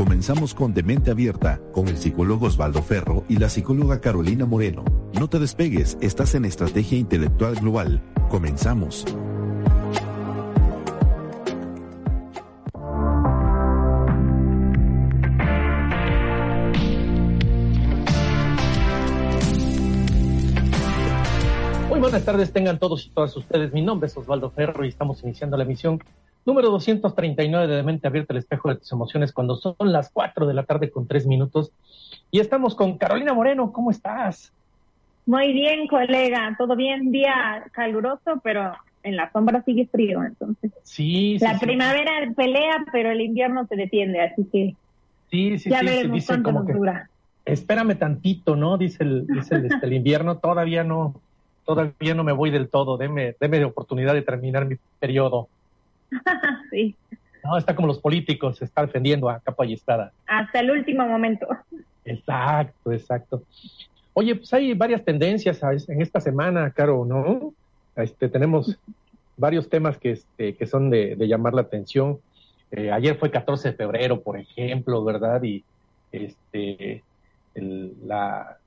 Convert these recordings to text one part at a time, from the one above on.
Comenzamos con Demente Abierta, con el psicólogo Osvaldo Ferro y la psicóloga Carolina Moreno. No te despegues, estás en Estrategia Intelectual Global. Comenzamos. Muy buenas tardes, tengan todos y todas ustedes. Mi nombre es Osvaldo Ferro y estamos iniciando la emisión número 239 de Mente Abierta, el espejo de tus emociones, cuando son las 4 de la tarde con 3 minutos. Y estamos con Carolina Moreno, ¿cómo estás? Muy bien, colega, todo bien, día caluroso, pero en la sombra sigue frío, entonces. Sí, La sí, primavera pelea, pero el invierno se defiende, así que sí, sí, ya veremos cuánto nos dura. espérame tantito, ¿no? Dice el, dice el, este, el invierno, todavía no, todavía no me voy del todo, deme, deme de oportunidad de terminar mi periodo. sí, No, está como los políticos, se está defendiendo a capa y espada. hasta el último momento. Exacto, exacto. Oye, pues hay varias tendencias en esta semana, Caro, ¿no? Este, tenemos varios temas que, este, que son de, de llamar la atención. Eh, ayer fue 14 de febrero, por ejemplo, ¿verdad? Y este, el- la,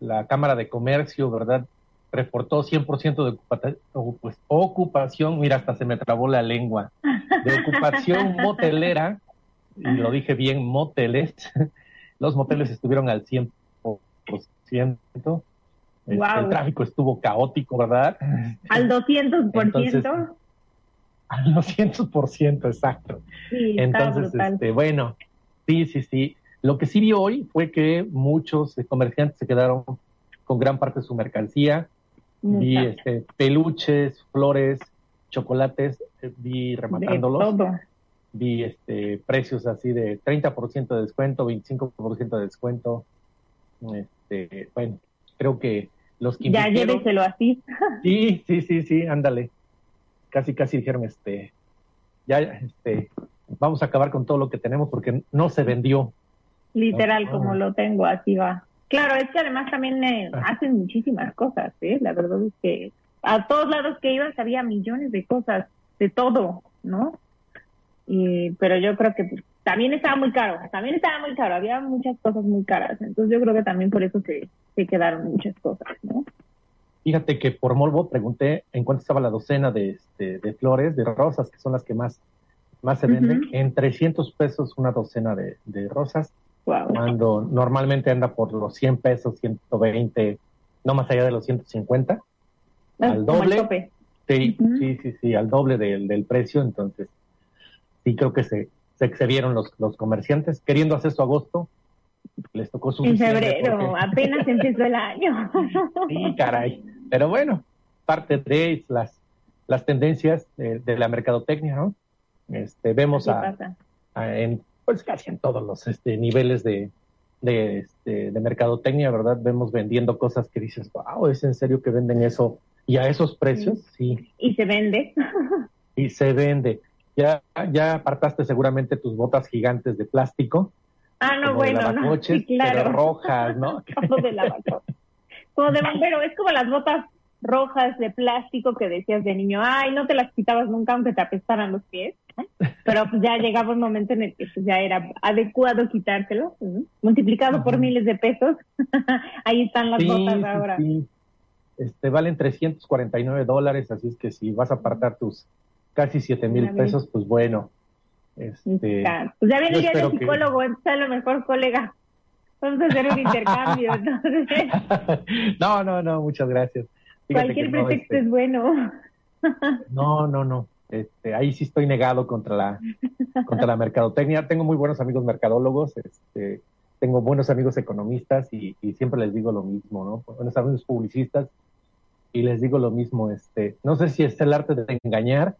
la Cámara de Comercio, ¿verdad? Reportó 100% de ocupación, mira, hasta se me trabó la lengua, de ocupación motelera, y lo dije bien, moteles. Los moteles estuvieron al 100%. Este, Guau. El tráfico estuvo caótico, ¿verdad? Al 200%. Entonces, Al 200%, exacto. sí, Entonces, este, bueno, sí, sí, sí. Lo que sí vi hoy fue que muchos eh, comerciantes se quedaron con gran parte de su mercancía. Vi este, peluches, flores, chocolates, eh, vi de rematándolos. todo. Vi este, precios así de 30% de descuento, 25% de descuento. Este, bueno, creo que los que Ya lléveselo así. Sí, sí, sí, sí, ándale. Casi, casi dijeron, este, ya, este, vamos a acabar con todo lo que tenemos porque no se vendió. Literal, Ah. como lo tengo, así va. Claro, es que además también eh, Ah. hacen muchísimas cosas, ¿eh? La verdad es que a todos lados que ibas había millones de cosas, de todo, ¿no? Y, pero yo creo que pues, también estaba muy caro, también estaba muy caro, había muchas cosas muy caras, entonces yo creo que también por eso se, se quedaron muchas cosas, ¿no? Fíjate que por Molvo pregunté en cuánto estaba la docena de, este, de flores, de rosas, que son las que más, más se venden. En 300 pesos una docena de, de rosas, Wow. cuando normalmente anda por los 100 pesos, 120, no más allá de los 150. al Como el doble. Sí, sí, sí, sí, al doble del, del precio, entonces sí creo que se, se excedieron los, los comerciantes queriendo hacer su agosto, les tocó su En febrero, porque- apenas empezó el año. Sí, caray. Pero bueno, parte de las, las tendencias de, de la mercadotecnia, ¿no? Este, vemos a- en, pues casi en todos los este, niveles de, de, este, de mercadotecnia, ¿verdad? Vemos vendiendo cosas que dices, wow, ¿es en serio que venden eso? Y a esos precios, sí, Y se vende. y se vende. Ya, ya apartaste seguramente tus botas gigantes de plástico, Ah, no, bueno, no. Sí, claro. pero rojas, ¿no? Como de. Como de bombero, es como las botas rojas de plástico que decías de niño, ay, no te las quitabas nunca aunque te apestaran los pies. ¿No? Pero pues ya llegaba un momento en el que pues, ya era adecuado quitártelo, ¿no? multiplicado por miles de pesos. Ahí están las Sí, botas sí, ahora. sí. Este, valen 349 dólares, así es que si vas a apartar tus casi 7 mil pesos, pues bueno. Este. Pues ya viene el día del que- psicólogo, entonces a lo mejor, colega, vamos a hacer un intercambio. Entonces, no, no, no, muchas gracias. Fíjate cualquier no, pretexto este, es bueno. no, no, no. Este, ahí sí estoy negado contra la, contra la mercadotecnia. Tengo muy buenos amigos mercadólogos, este, tengo buenos amigos economistas y, y siempre les digo lo mismo, ¿no? Buenos amigos publicistas y les digo lo mismo. Este, no sé si es el arte de engañar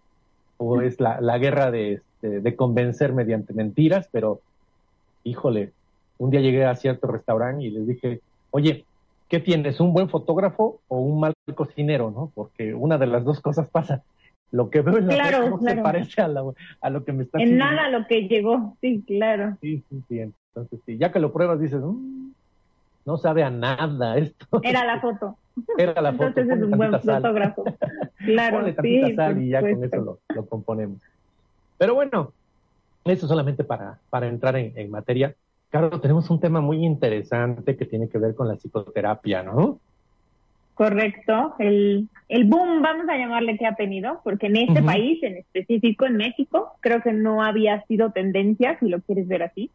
o es la, la guerra de, este, de convencer mediante mentiras, pero híjole, un día llegué a cierto restaurante y les dije, oye, ¿qué tienes? ¿Un buen fotógrafo o un mal cocinero? ¿no? Porque una de las dos cosas pasa. Lo que veo en la Claro, no se parece a, la- a lo que me está En nada lo que llegó, sí, claro. Sí, sí, sí. Entonces, sí, ya que lo pruebas, dices, "Mm, no sabe a nada esto. Era la foto. Era la foto. Entonces es un buen sal. fotógrafo. Claro, Ponle sí. sal y ya con eso lo, lo componemos. Pero bueno, eso solamente para, para entrar en, en materia. Claro, tenemos un tema muy interesante que tiene que ver con la psicoterapia, ¿no? Correcto. El, el boom, vamos a llamarle que ha tenido, porque en este país, en específico en México, creo que no había sido tendencia, si lo quieres ver así,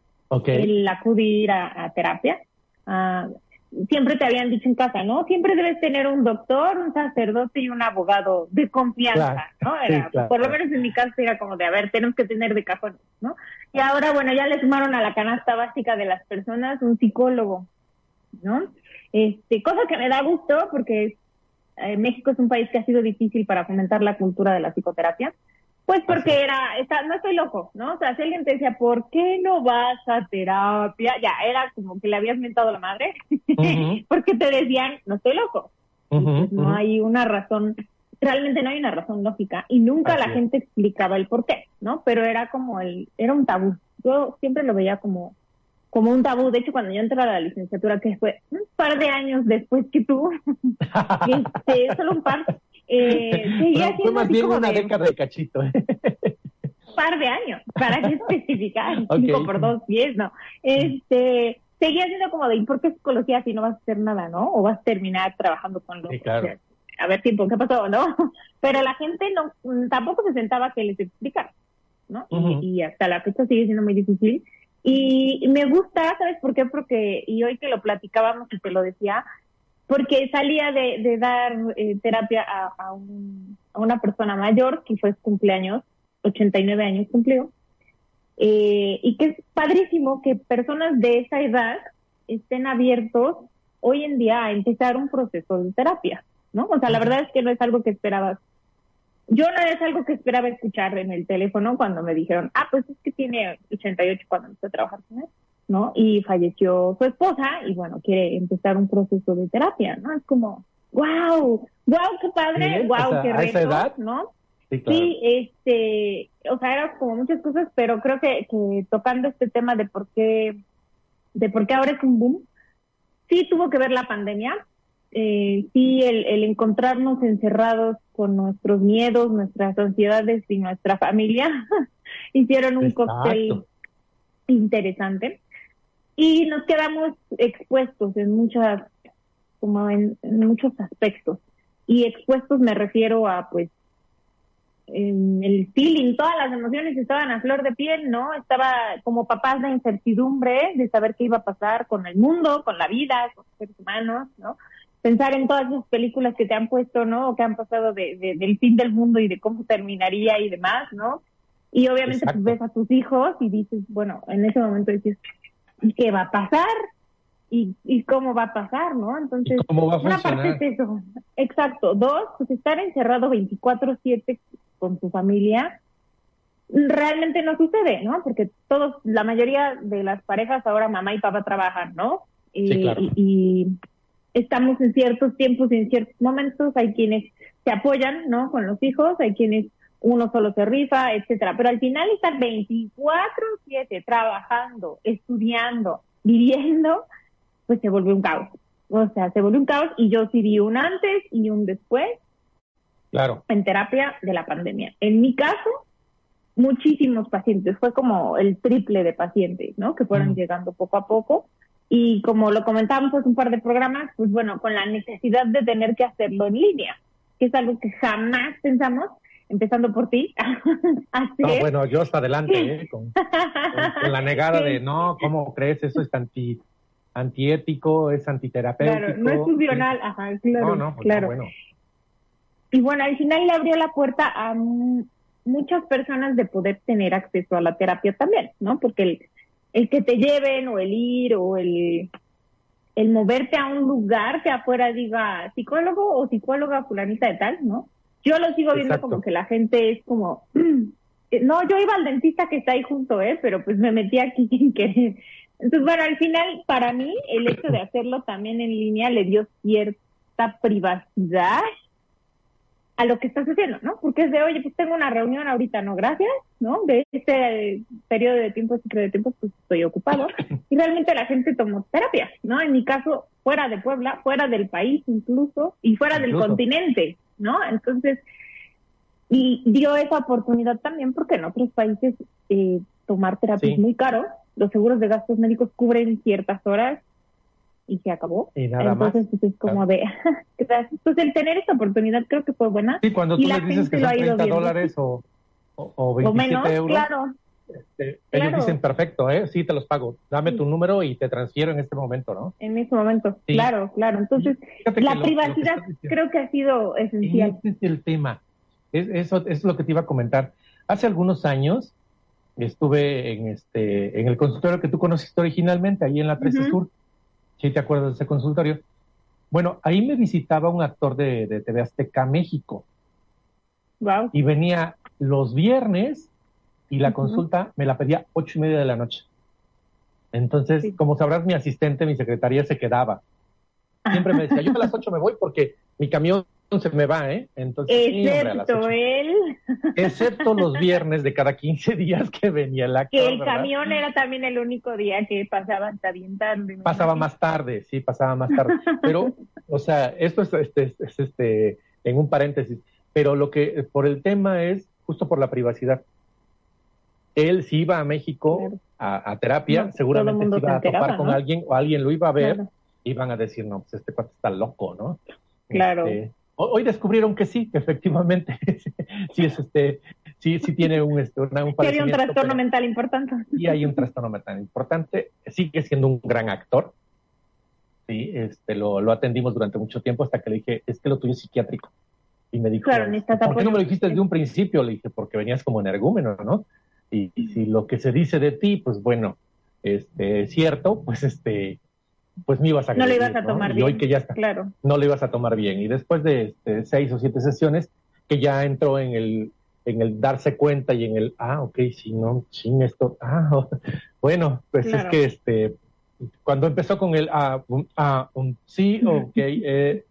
el acudir a, a terapia. Ah, siempre te habían dicho en casa, ¿no? Siempre debes tener un doctor, un sacerdote y un abogado de confianza, ¿no? Era, sí, claro. Por lo menos en mi caso era como de, a ver, tenemos que tener de cajón, ¿no? Y ahora, bueno, ya le sumaron a la canasta básica de las personas un psicólogo, ¿no? Este, cosa que me da gusto porque eh, México es un país que ha sido difícil para fomentar la cultura de la psicoterapia. Pues porque Así era, está, no estoy loco, ¿no? O sea, si alguien te decía, ¿por qué no vas a terapia? Ya, era como que le habías mentado la madre, porque te decían, no estoy loco. Pues no hay una razón, realmente no hay una razón lógica y nunca Así la es. gente explicaba el por qué, ¿no? Pero era como el, era un tabú. Yo siempre lo veía como, como un tabú. De hecho, cuando yo entré a la licenciatura, que fue un par de años después que tú, este, solo un par, eh, seguía Fue- más bien una de década de cachito. ¿eh? par de años, para que especificar, Ok. cinco por dos, diez, no. Este, seguía siendo como de, ¿y por qué psicología si no vas a hacer nada, no? O vas a terminar trabajando con los... Sí, claro. o sea, a ver, tiempo, ¿qué pasó, no? Pero la gente no, tampoco se sentaba que les explicara, ¿no? Y, hasta la fecha sigue siendo muy difícil. Y, me gusta, ¿sabes por qué? Porque, y hoy que lo platicábamos y te lo decía, porque salía de, de dar eh, terapia a, a, un- a una persona mayor que fue su cumpleaños, 89 años cumplió, eh, y que es padrísimo que personas de esa edad estén abiertos hoy en día a empezar un proceso de terapia, ¿no? O sea, la verdad es que no es algo que esperabas. Yo no es algo que esperaba escuchar en el teléfono cuando me dijeron, ah, pues es que tiene 88 cuando empecé a trabajar con él, ¿no? Y falleció su esposa y bueno, quiere empezar un proceso de terapia, ¿no? Es como, wow, wow, qué padre, Sí, wow, o sea, qué a esa reto, edad, ¿no? Sí, claro. Sí, este, o sea, era como muchas cosas, pero creo que, que tocando este tema de por qué, de por qué ahora es un boom, sí tuvo que ver la pandemia, eh, sí el, el encontrarnos encerrados con nuestros miedos, nuestras ansiedades y nuestra familia hicieron un Exacto. cóctel interesante y nos quedamos expuestos en muchas, como en, en muchos aspectos y expuestos me refiero a pues en el feeling, todas las emociones estaban a flor de piel, ¿no? Estaba como papás de incertidumbre, de saber qué iba a pasar con el mundo, con la vida, con los seres humanos, ¿no? Pensar en todas esas películas que te han puesto, ¿no? O que han pasado de, de- del fin del mundo y de cómo terminaría y demás, ¿no? Y obviamente pues, ves a tus hijos y dices, bueno, en ese momento dices, ¿y qué va a pasar? ¿Y, y cómo va a pasar, no? Entonces, ¿Y cómo va a una parte es eso. Exacto. Dos, pues estar encerrado 24/7 con tu familia realmente no sucede, ¿no? Porque todos, la mayoría de las parejas ahora mamá y papá trabajan, ¿no? Y, Sí, claro. y- y estamos en ciertos tiempos y en ciertos momentos, hay quienes se apoyan, ¿no? Con los hijos, hay quienes uno solo se rifa, etcétera. Pero al final estar 24/7 trabajando, estudiando, viviendo, pues se volvió un caos. O sea, se volvió un caos y yo sí vi un antes y un después Claro. en terapia de la pandemia. En mi caso, muchísimos pacientes, fue como el triple de pacientes, ¿no? Que fueron Mm. llegando poco a poco. Y como lo comentábamos hace un par de programas, pues bueno, con la necesidad de tener que hacerlo en línea, que es algo que jamás pensamos, empezando por ti. No, bueno, yo hasta adelante, ¿eh? Con, con- con la negada de, no, ¿cómo crees? Eso es anti, antiético, es antiterapéutico. Claro, no es funcional, ajá, claro, No, no, pues no, claro. bueno. Y bueno, al final le abrió la puerta a muchas personas de poder tener acceso a la terapia también, ¿no? Porque el, el que te lleven o el ir o el, el moverte a un lugar que afuera diga psicólogo o psicóloga fulanita de tal, ¿no? Yo lo sigo viendo Exacto. como que la gente es como, eh, no, yo iba al dentista que está ahí junto, ¿eh? Pero pues me metí aquí sin querer. Entonces, bueno, al final, para mí, el hecho de hacerlo también en línea le dio cierta privacidad a lo que estás haciendo, ¿no? Porque es de, oye, pues tengo una reunión ahorita, no, gracias, ¿no? De este periodo de tiempo, ciclo de tiempo, pues estoy ocupado. Y realmente la gente tomó terapia, ¿no? En mi caso, fuera de Puebla, fuera del país incluso, y fuera del continente, ¿no? Entonces, y dio esa oportunidad también porque en otros países eh, tomar terapia es muy caro, los seguros de gastos médicos cubren ciertas horas y se acabó. Y nada Entonces, pues, es como de, pues el tener esta oportunidad creo que fue buena. Sí, cuando tú y la dices que son ha ido 30 viendo. dólares o, o, o o 27 menos, euros, claro. este, claro. ellos dicen, perfecto, ¿eh? sí te los pago. Dame Sí. tu número y te transfiero en este momento, ¿no? En ese momento, Sí. claro, claro. Entonces, la lo- lo que privacidad creo que ha sido esencial. Ese es el tema. Es, eso es lo que te iba a comentar. Hace algunos años estuve en este en el consultorio que tú conociste originalmente, ahí en la 13 Ujú. Sur. ¿Sí te acuerdas de ese consultorio? Bueno, ahí me visitaba un actor de, de TV Azteca México Wow. y venía los viernes y la consulta me la pedía ocho y media de la noche. Entonces, Sí. como sabrás, mi asistente, mi secretaria se quedaba. Siempre me decía, yo a las ocho me voy porque mi camión se me va, ¿eh? Entonces, sí, hombre, Excepto él, excepto los viernes de cada 15 días que venía actor, que el ¿verdad? camión era también el único día que pasaba hasta bien tarde. pasaba más tarde, sí, pasaba más tarde. Pero, o sea, esto es, este, es- es, este, en un paréntesis, pero lo que, por el tema es justo por la privacidad. Él si iba a México Claro. a, a terapia, No, seguramente se iba a topar con alguien o alguien lo iba a ver, Claro. iban a decir, no, pues este cuate está loco, ¿no? Claro. Este, hoy descubrieron que sí, que efectivamente, sí es este, sí, sí tiene un, este, una- un Que había un trastorno pero- mental importante. y hay un trastorno tan importante. Sigue siendo un gran actor. Sí, este, lo, lo atendimos durante mucho tiempo hasta que le dije, es que lo tuyo es psiquiátrico. Y me dijo, Claro, ¿por qué no me lo dijiste desde un principio? Le dije, porque venías como energúmeno, ¿no? Y, y si lo que se dice de ti, pues bueno, este, es cierto, pues este, pues me ibas a No le agredir, ibas a tomar Y bien. hoy que ya está, Claro. no lo ibas a tomar bien. Y después de este, seis o siete sesiones, que ya entró en el, en el darse cuenta y en el, ah, ok, si no, sin esto, ah, bueno, pues Claro. es que este, cuando empezó con el, ah, un, ah, un sí, ok, eh,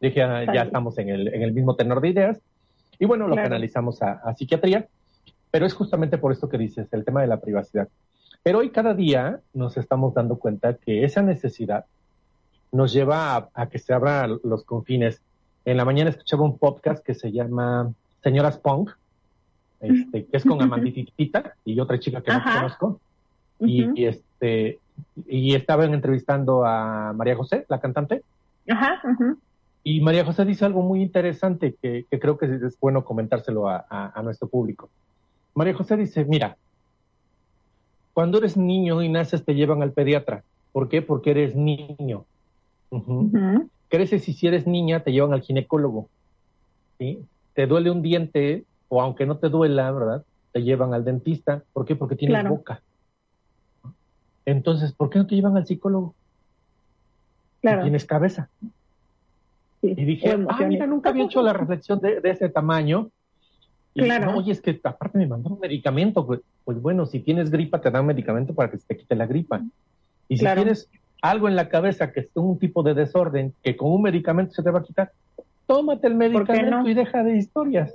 dije, ah, ya estamos en el, en el mismo tenor de ideas. Y bueno, lo Claro. canalizamos a, a psiquiatría, pero es justamente por esto que dices, el tema de la privacidad. Pero hoy cada día nos estamos dando cuenta que esa necesidad nos lleva a, a que se abran los confines. En la mañana escuchaba un podcast que se llama Señoras Punk, este, que es con Amanditita y otra chica que no conozco. Y, este y estaban entrevistando a María José, la cantante, Ajá. ujú. y María José dice algo muy interesante que, que creo que es bueno comentárselo a, a- a nuestro público. María José dice, mira, cuando eres niño y naces te llevan al pediatra. ¿Por qué? Porque eres niño. Ujú. Ujú. Creces y si eres niña te llevan al ginecólogo. ¿sí? Te duele un diente o aunque no te duela, ¿verdad? Te llevan al dentista. ¿Por qué? Porque tienes Claro. boca. Entonces, ¿por qué no te llevan al psicólogo? Si Claro. tienes cabeza. sí. Y dije, ah, mira, nunca había hecho la reflexión de, de ese tamaño. Y Claro. no, oye, es que aparte me mandaron medicamento. Pues, pues bueno, si tienes gripa, te dan medicamento para que se te quite la gripa. Y si Claro. tienes algo en la cabeza que es un tipo de desorden, que con un medicamento se te va a quitar, tómate el medicamento no? y deja de historias.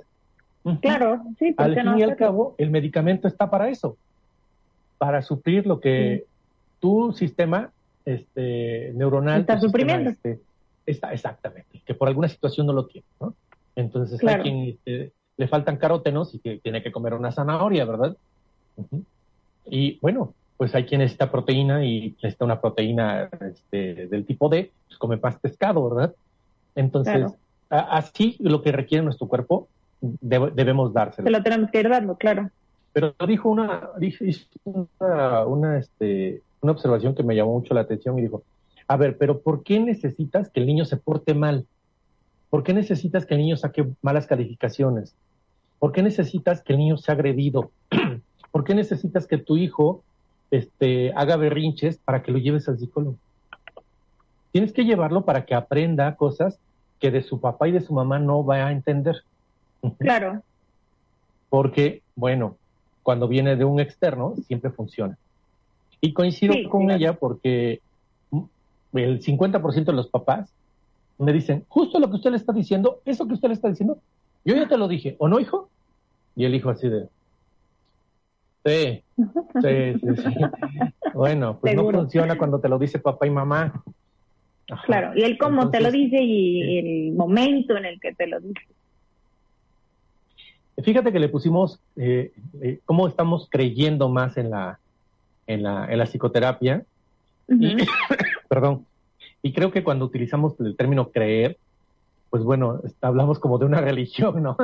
Claro, sí, ¿por Al fin no y al cabo, el medicamento está para eso, para suplir lo que tu sistema este, neuronal Está sistema, suprimiendo. este, está exactamente, que por alguna situación no lo tiene, ¿no? Entonces Claro. hay quien este, le faltan carótenos y que tiene que comer una zanahoria, ¿verdad? Y bueno, pues hay quien necesita proteína y necesita una proteína este, del tipo D, pues come más pescado, ¿verdad? Entonces, Claro. así lo que requiere nuestro cuerpo debe- debemos dárselo. Se lo tenemos que ir dando, claro. Pero dijo una, dijo una, una, este, una observación que me llamó mucho la atención y dijo, a ver, pero ¿por qué necesitas que el niño se porte mal? ¿Por qué necesitas que el niño saque malas calificaciones? ¿Por qué necesitas que el niño sea agredido? ¿Por qué necesitas que tu hijo este, haga berrinches para que lo lleves al psicólogo? Tienes que llevarlo para que aprenda cosas que de su papá y de su mamá no va a entender. Claro, Porque, bueno, cuando viene de un externo, siempre funciona. Y coincido con ella porque el 50% de los papás me dicen, justo lo que usted le está diciendo, eso que usted le está diciendo, yo ya te lo dije, ¿o no, hijo? Y el hijo así de, sí, sí, sí, sí. Bueno, pues no funciona cuando te lo dice papá y mamá. Claro, y él cómo te lo dice y el momento en el que te lo dice. Fíjate que le pusimos eh, eh, cómo estamos creyendo más en la, en la, en la psicoterapia. perdón. Y creo que cuando utilizamos el término creer, pues bueno, hablamos como de una religión, ¿no?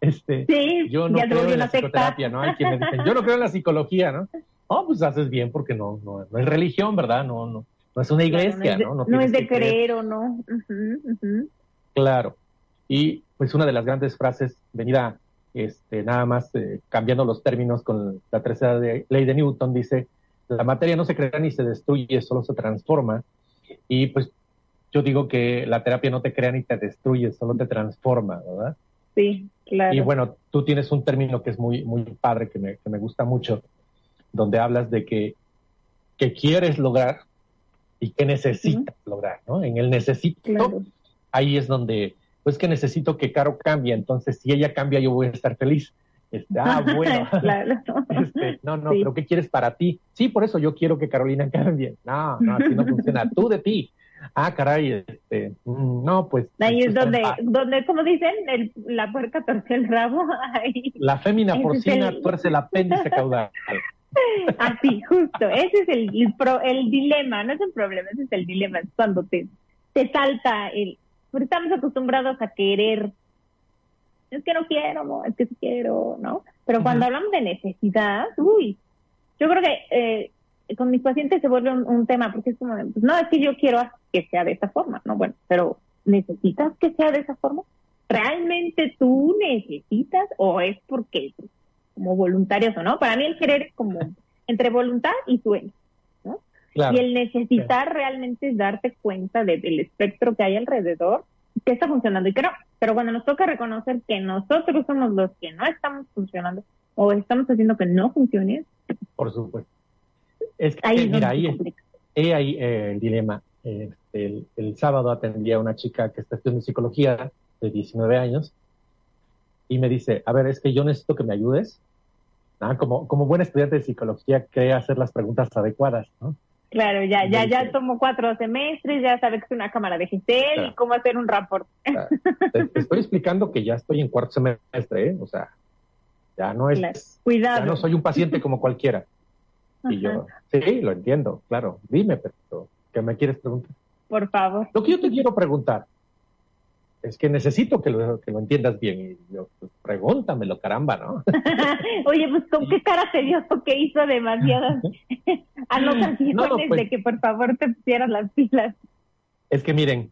Este, sí, yo no creo en la psicoterapia, ¿no? Hay quienes dicen, yo no creo en la psicología, ¿no? Oh, pues haces bien porque no, no, no es religión, ¿verdad? No, no, no es una iglesia, ¿no? No, es de, creer. o no. Claro. Y pues una de las grandes frases, venida este, nada más eh, cambiando los términos con la tercera ley de Newton, dice, la materia no se crea ni se destruye, solo se transforma. Y pues yo digo que la terapia no te crea ni te destruye, solo te transforma, ¿verdad? Sí, claro. Y bueno, tú tienes un término que es muy, muy padre, que me, que me gusta mucho, donde hablas de que, que quieres lograr y que necesitas lograr, ¿no? En el necesito, ahí es donde, pues que necesito que Caro cambie, entonces si ella cambia yo voy a estar feliz. Este, ah, bueno. Este, no, no, pero ¿qué quieres para ti? Sí, por eso yo quiero que Carolina cambie. No, no, así no funciona. Tú de ti. Ah, caray, este, mm, no, pues. Ahí es donde, donde, como dicen, el, la puerca torce el rabo. La fémina porcina tuerce el apéndice caudal. Así, justo. Ese es el, el, dilema, no es un problema, ese es el dilema. Es cuando te, te salta el. Porque estamos acostumbrados a querer. Es que no quiero, no, es que sí quiero, ¿no? Pero cuando hablamos de necesidad, uy, yo creo que eh, con mis pacientes se vuelve un, tema, porque es como, pues, no, es que yo quiero que sea de esta forma, ¿no? Bueno, pero ¿necesitas que sea de esa forma? ¿Realmente tú necesitas o es porque como voluntarios o no. Para mí el querer es como entre voluntad y sueño. ¿no? y el necesitar realmente es darte cuenta del espectro que hay alrededor, que está funcionando y que no. Pero cuando nos toca reconocer que nosotros somos los que no estamos funcionando o estamos haciendo que no funcione. Por supuesto. Es que, ahí mira, ahí, ahí eh, el dilema. Este, el, sábado atendía a una chica que está estudiando psicología de 19 años y me dice, a ver, es que yo necesito que me ayudes Ah, como, como buen estudiante de psicología, cree hacer las preguntas adecuadas, ¿no? Claro, ya, ya, ya tomo cuatro semestres, ya sabes que es una cámara de GCL y cómo hacer un rapport. Te, estoy explicando que ya estoy en cuarto semestre, ¿eh? O sea, ya no es. Cuidado. Ya no soy un paciente como cualquiera. Y yo, sí, lo entiendo, claro. Dime, pero, ¿qué me quieres preguntar? Por favor. Lo que yo te quiero preguntar, es que necesito que lo, que lo entiendas bien. Y yo, pues pregúntamelo, caramba, ¿no? Oye, pues con qué cara te dio que hizo demasiadas anotaciones no, pues de que por favor te pusieras las pilas. Es que miren,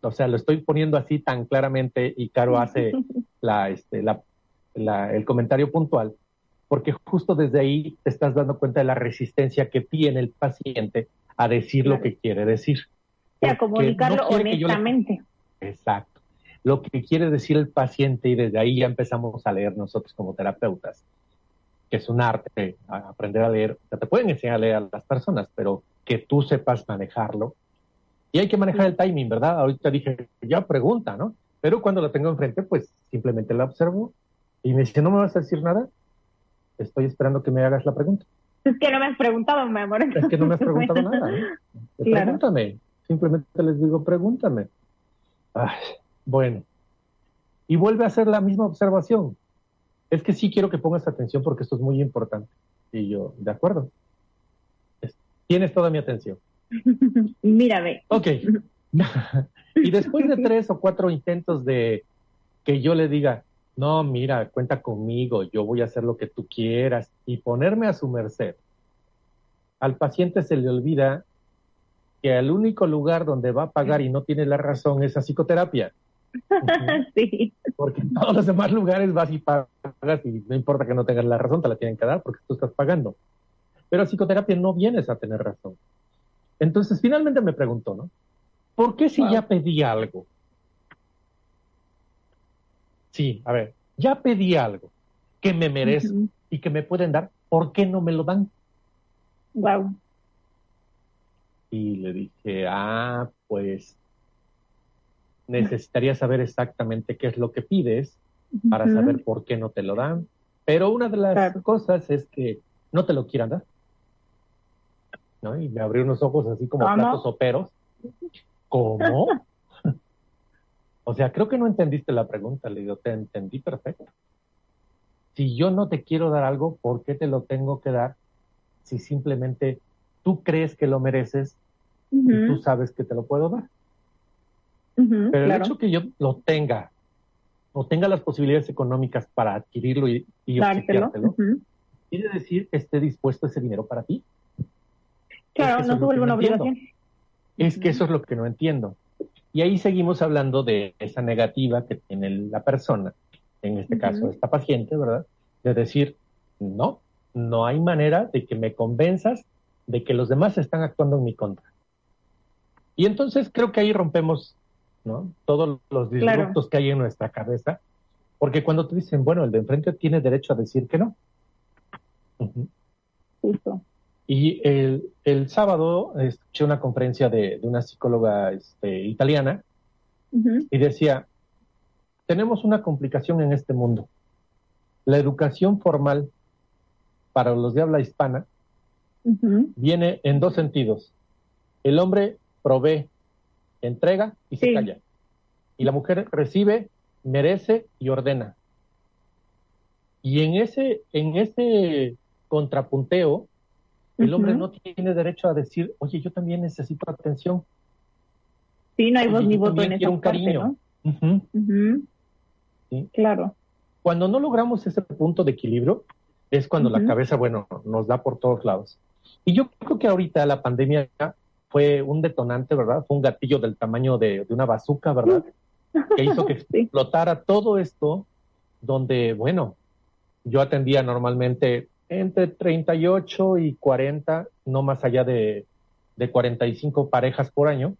o sea, lo estoy poniendo así tan claramente y Caro hace la, este, la, la, el comentario puntual, porque justo desde ahí te estás dando cuenta de la resistencia que tiene el paciente a decir lo que quiere decir. O sea, comunicarlo honestamente. Exacto. Lo que quiere decir el paciente, y desde ahí ya empezamos a leer nosotros como terapeutas, que es un arte, aprender a leer. O sea, te pueden enseñar a leer a las personas, pero que tú sepas manejarlo. Y hay que manejar el timing, ¿verdad? Ahorita dije, ya pregunta, ¿no? Pero cuando la tengo enfrente, pues simplemente la observo y me dice, ¿no me vas a decir nada? Estoy esperando que me hagas la pregunta. Es que no me has preguntado, mi amor. Es que no me has preguntado nada. ¿eh? Pregúntame. Simplemente les digo, pregúntame. Ay, bueno. Y vuelve a hacer la misma observación. Es que sí quiero que pongas atención porque esto es muy importante. Y yo, de acuerdo. tienes toda mi atención. Mírame. Ok. y después de tres o cuatro intentos de que yo le diga, no, mira, cuenta conmigo, yo voy a hacer lo que tú quieras y ponerme a su merced, al paciente se le olvida que el único lugar donde va a pagar y no tiene la razón es a psicoterapia. sí. Porque en todos los demás lugares vas y pagas y no importa que no tengas la razón, te la tienen que dar porque tú estás pagando. Pero a psicoterapia no vienes a tener razón. Entonces finalmente me preguntó, ¿no? ¿Por qué si ya pedí algo? Sí, a ver, ya pedí algo. que me merezco y que me pueden dar, ¿por qué no me lo dan? Wow. Y le dije, ah, pues necesitaría saber exactamente qué es lo que pides para saber por qué no te lo dan. Pero una de las cosas es que no te lo quieran dar. ¿no? Y me abrió unos ojos así como platos soperos. ¿Cómo? O sea, creo que no entendiste la pregunta, le digo, te entendí perfecto. Si yo no te quiero dar algo, ¿por qué te lo tengo que dar si simplemente tú crees que lo mereces y tú sabes que te lo puedo dar? Pero el hecho que yo lo tenga o tenga las posibilidades económicas para adquirirlo y, y quiere decir que esté dispuesto ese dinero para ti. Claro, no se vuelve una obligación. Es que eso es lo que no entiendo. Y ahí seguimos hablando de esa negativa que tiene la persona, en este caso esta paciente, ¿verdad? De decir, no, no hay manera de que me convenzas de que los demás están actuando en mi contra. Y entonces creo que ahí rompemos, ¿no? Todos los disruptos que hay en nuestra cabeza, porque cuando te dicen, bueno, el de enfrente tiene derecho a decir que no. Y el, el, sábado escuché una conferencia de, una psicóloga este, italiana y decía, tenemos una complicación en este mundo. La educación formal para los de habla hispana viene en dos sentidos. El hombre provee, entrega y se calla. Y la mujer recibe, merece y ordena. Y en ese, en ese contrapunteo, el hombre no tiene derecho a decir, oye, yo también necesito atención. Sí, no hay voz ni voto en esa un cariño. Claro. Cuando no logramos ese punto de equilibrio, es cuando la cabeza, bueno, nos da por todos lados. Y yo creo que ahorita la pandemia fue un detonante, ¿verdad? Fue un gatillo del tamaño de, una bazuca, ¿verdad? Que hizo que explotara todo esto, donde, bueno, yo atendía normalmente entre 38 y 40, no más allá de, de 45 parejas por año.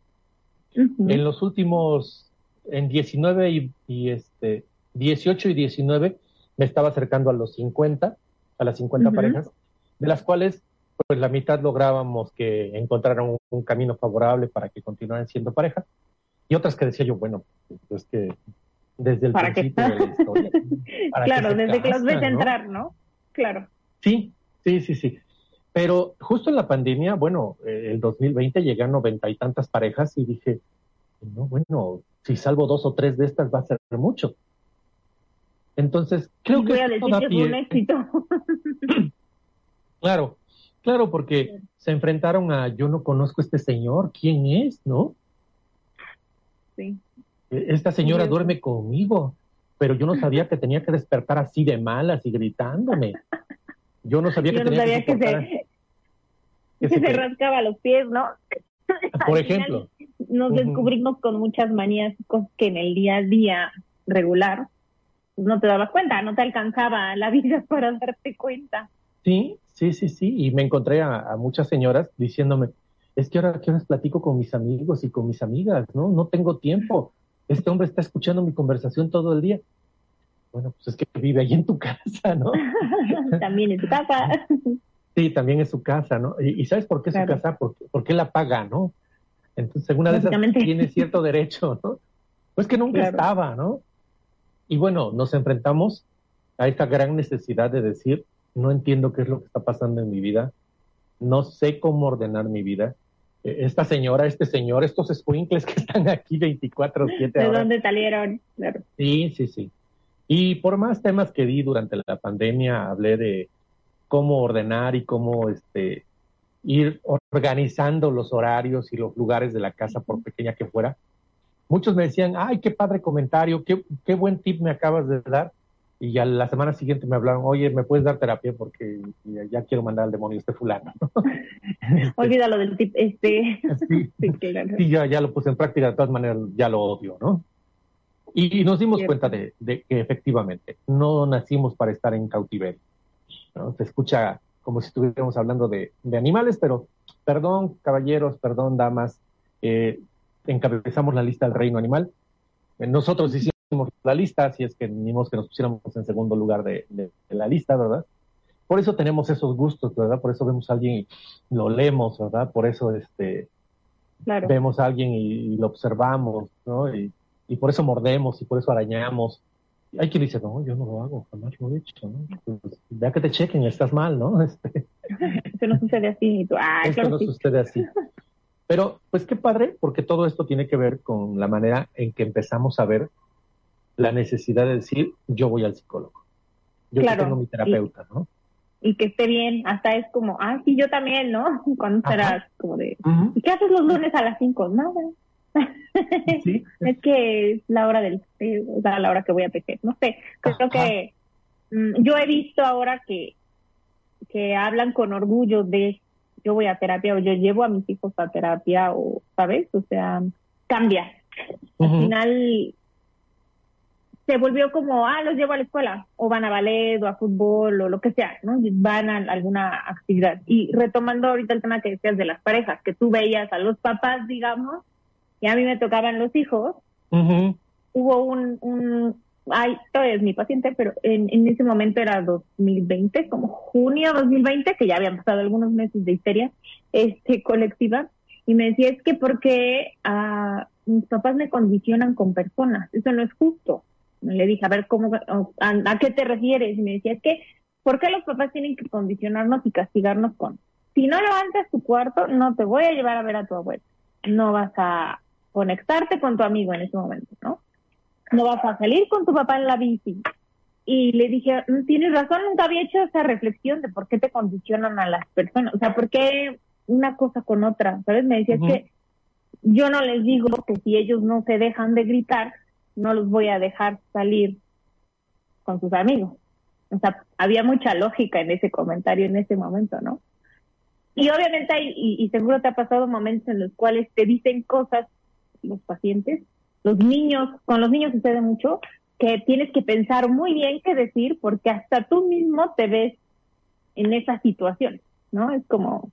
En los últimos, en 19 y, y, este, 18 y 19, me estaba acercando a los 50, a las 50 parejas, de las cuales pues la mitad lográbamos que encontraran un, camino favorable para que continuaran siendo pareja, y otras que decía yo, bueno, pues que desde el principio de la historia. claro, desde que los ves entrar, ¿no? Claro. Sí, sí, sí, sí. Pero justo en la pandemia, bueno, eh, el 2020 llegué a noventa y tantas parejas y dije, no, bueno, si salvo dos o tres de estas va a ser mucho. Entonces, creo que... es un éxito. claro, claro, porque se enfrentaron a, yo no conozco a este señor, ¿quién es, no? Sí. E, esta señora duerme conmigo, pero yo no sabía que tenía que despertar así de malas y gritándome. Yo no sabía que tenía que, se, que, se, rascaba los pies, ¿no? Por ejemplo. Nos descubrimos con muchas manías que en el día a día regular pues, no te dabas cuenta, no te alcanzaba la vida para darte cuenta. Sí, sí, sí, sí. Y me encontré a, muchas señoras diciéndome, es que ahora que horas platico con mis amigos y con mis amigas, ¿no? No tengo tiempo. Este hombre está escuchando mi conversación todo el día. Bueno, pues es que vive ahí en tu casa, ¿no? también en tu casa. sí, también es su casa, ¿no? Y, ¿sabes por qué es su casa? Porque, porque la paga, ¿no? Entonces, alguna de esas tiene cierto derecho, ¿no? Pues que nunca estaba, ¿no? Y bueno, nos enfrentamos a esta gran necesidad de decir, no entiendo qué es lo que está pasando en mi vida, no sé cómo ordenar mi vida. E, esta señora, este señor, estos squinkles que están aquí 24-7 ¿De dónde salieron? Sí, sí, sí. Y por más temas que di durante la pandemia, hablé de cómo ordenar y cómo este, ir organizando los horarios y los lugares de la casa, por pequeña que fuera. Muchos me decían, ay, qué padre comentario, qué, qué buen tip me acabas de dar. Y ya la semana siguiente me hablaron, oye, ¿me puedes dar terapia? Porque ya, quiero mandar al demonio este fulano. Olvídalo del tip, este. Sí, ya, ya lo puse en práctica, de todas maneras ya lo odio, ¿no? Y, nos dimos cuenta de, que efectivamente no nacimos para estar en cautiverio. Se escucha como si estuviéramos hablando de, animales, pero perdón, caballeros, perdón, damas, eh, encabezamos la lista del reino animal. Nosotros hicimos la lista, si es que ni que nos pusiéramos en segundo lugar de, la lista, ¿verdad? Por eso tenemos esos gustos, ¿verdad? Por eso vemos a alguien y lo leemos, ¿verdad? Por eso este vemos a alguien y, lo observamos, ¿no? Y, y, por eso mordemos y por eso arañamos. hay quien dice, no, yo no lo hago, jamás lo he hecho, ¿no? Pues, vea que te chequen, estás mal, ¿no? Este, eso no sucede así. Ah, esto no sucede así. Pero, pues qué padre, porque todo esto tiene que ver con la manera en que empezamos a ver la necesidad de decir, yo voy al psicólogo. Yo tengo mi terapeuta, ¿no? Y que esté bien, hasta es como, ah, sí, yo también, ¿no? Cuando serás como de, ¿y qué haces los lunes a las cinco? Nada. ¿Sí? es que es la hora del, o sea, la hora que voy a tejer, no sé, creo que mm, yo he visto ahora que, que hablan con orgullo de yo voy a terapia o yo llevo a mis hijos a terapia o, ¿sabes? O sea, cambia. Al final se volvió como, ah, los llevo a la escuela, o van a ballet, o a fútbol, o lo que sea, ¿no? Van a alguna actividad. Y retomando ahorita el tema que decías de las parejas, que tú veías a los papás, digamos, y a mí me tocaban los hijos, hubo un, un, ay, todavía es mi paciente, pero en, en ese momento era 2020, como junio 2020, que ya habían pasado algunos meses de histeria este, colectiva, y me decía, es que porque ah, mis papás me condicionan con personas, eso no es justo le dije, a ver, ¿cómo, a, qué te refieres? Y me decía, es que, ¿por qué los papás tienen que condicionarnos y castigarnos con, si no levantas tu cuarto, no te voy a llevar a ver a tu abuelo, no vas a conectarte con tu amigo en ese momento, ¿no? No vas a salir con tu papá en la bici. Y le dije, mm, tienes razón, nunca había hecho esa reflexión de por qué te condicionan a las personas, o sea, por qué una cosa con otra, ¿sabes? Me decía, que yo no les digo que si ellos no se dejan de gritar, no los voy a dejar salir con sus amigos. O sea, había mucha lógica en ese comentario en ese momento, ¿no? Y obviamente hay, y, seguro te ha pasado momentos en los cuales te dicen cosas los pacientes, los niños, con los niños sucede mucho, que tienes que pensar muy bien qué decir porque hasta tú mismo te ves en esa situación, ¿no? Es como,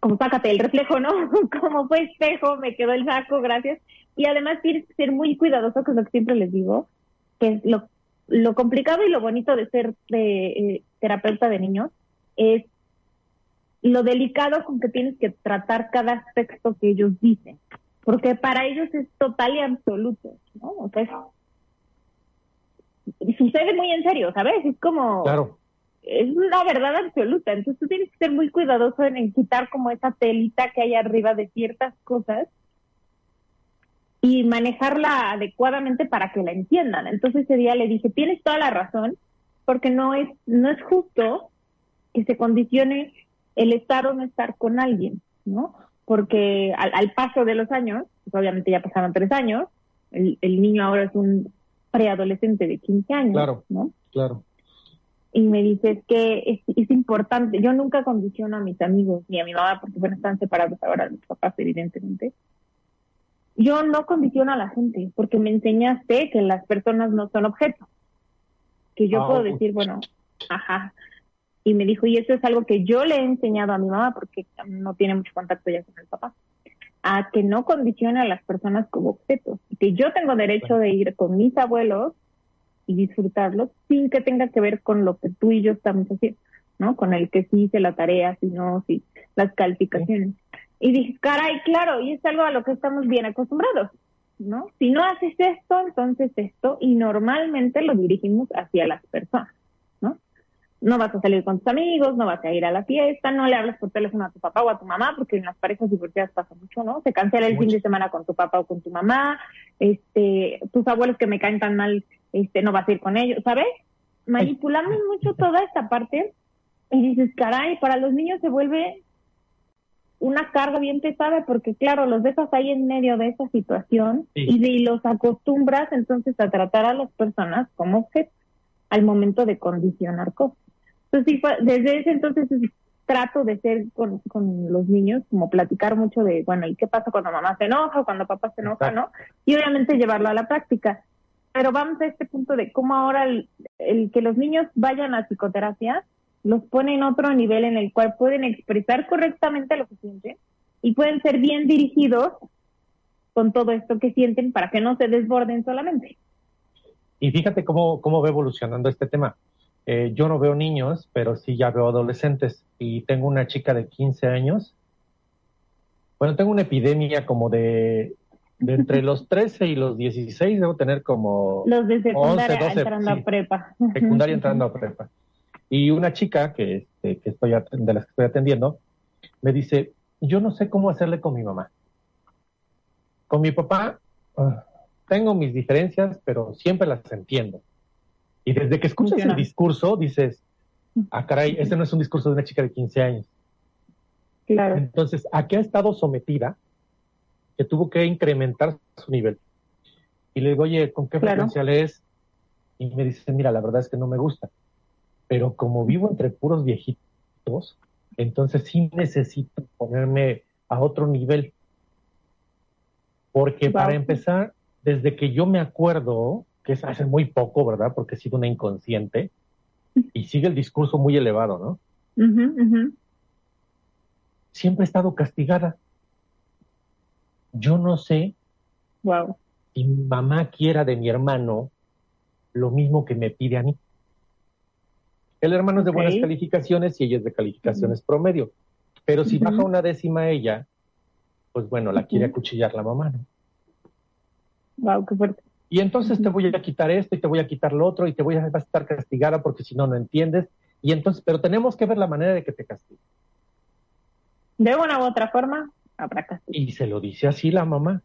como sácate el reflejo, ¿no? como fue espejo, me quedó el saco, gracias. Y además tienes que ser muy cuidadoso, que es lo que siempre les digo, que es lo, complicado y lo bonito de ser eh, terapeuta de niños es lo delicado con que tienes que tratar cada aspecto que ellos dicen, porque para ellos es total y absoluto, ¿no? O sea, sucede muy en serio, ¿sabes? Es como... Claro. Es una verdad absoluta, entonces tú tienes que ser muy cuidadoso en quitar como esa telita que hay arriba de ciertas cosas y manejarla adecuadamente para que la entiendan. Entonces ese día le dije, tienes toda la razón, porque no es, no es justo que se condicione el estar o no estar con alguien, ¿no? Porque al, paso de los años, pues obviamente ya pasaron tres años, el, niño ahora es un preadolescente de 15 años, claro, ¿no? Claro. Y me dices que es, es, importante, yo nunca condiciono a mis amigos ni a mi mamá, porque bueno, están separados ahora mis papás, evidentemente, yo no condiciono a la gente porque me enseñaste que las personas no son objetos. Que yo ah, puedo decir, bueno, ajá. Y me dijo, y eso es algo que yo le he enseñado a mi mamá porque no tiene mucho contacto ya con el papá. A que no condicione a las personas como objetos. Que yo tengo derecho de ir con mis abuelos y disfrutarlos sin que tenga que ver con lo que tú y yo estamos haciendo, ¿no? Con el que sí hice la tarea, si no, si las calificaciones. Y dije, caray, claro, y es algo a lo que estamos bien acostumbrados, ¿no? Si no haces esto, entonces esto, y normalmente lo dirigimos hacia las personas. No vas a salir con tus amigos, no vas a ir a la fiesta, no le hablas por teléfono a tu papá o a tu mamá, porque en las parejas divorciadas pasa mucho, ¿no? Se cancela el fin de semana con tu papá o con tu mamá, este, tus abuelos que me caen tan mal, este, no vas a ir con ellos, ¿sabes? Manipulamos mucho toda esta parte y dices, caray, para los niños se vuelve una carga bien pesada porque claro, los dejas ahí en medio de esa situación y, los acostumbras entonces a tratar a las personas como objetos al momento de condicionar cosas. Entonces, sí, desde ese entonces trato de ser con, con, los niños, como platicar mucho de, bueno, ¿y qué pasa cuando mamá se enoja o cuando papá se enoja, no? Y obviamente llevarlo a la práctica. Pero vamos a este punto de cómo ahora el, el que los niños vayan a psicoterapia los pone en otro nivel en el cual pueden expresar correctamente lo que sienten y pueden ser bien dirigidos con todo esto que sienten para que no se desborden solamente. Y fíjate cómo, cómo va evolucionando este tema. Eh, yo no veo niños, pero sí ya veo adolescentes. Y tengo una chica de 15 años. Bueno, tengo una epidemia como de, de entre los 13 y los 16, debo tener como... Los de secundaria 11, 12, entrando a prepa. Secundaria entrando a prepa. Y una chica que, este, que estoy de las que estoy atendiendo me dice, yo no sé cómo hacerle con mi mamá. Con mi papá uh, tengo mis diferencias, pero siempre las entiendo. Y desde que escuchas el discurso, dices, ah, caray, ese no es un discurso de una chica de 15 años. Claro. Entonces, ¿a qué ha estado sometida? Que tuvo que incrementar su nivel. Y le digo, oye, ¿con qué frecuencia lees? Y me dice, mira, la verdad es que no me gusta. Pero como vivo entre puros viejitos, entonces sí necesito ponerme a otro nivel. Porque para empezar, desde que yo me acuerdo, que es hace muy poco, ¿verdad? Porque he sido una inconsciente, y sigue el discurso muy elevado, ¿no? Siempre he estado castigada. Yo no sé wow. si mi mamá quiera de mi hermano lo mismo que me pide a mí. El hermano es de buenas calificaciones y ella es de calificaciones promedio. Pero si baja una décima ella, pues bueno, la quiere acuchillar la mamá, ¿no? Wow, qué fuerte. Y entonces te voy a quitar esto y te voy a quitar lo otro y te voy a, estar castigada porque si no, no entiendes. Y entonces, pero tenemos que ver la manera de que te castigue. De una u otra forma, habrá castigo. Y se lo dice así la mamá.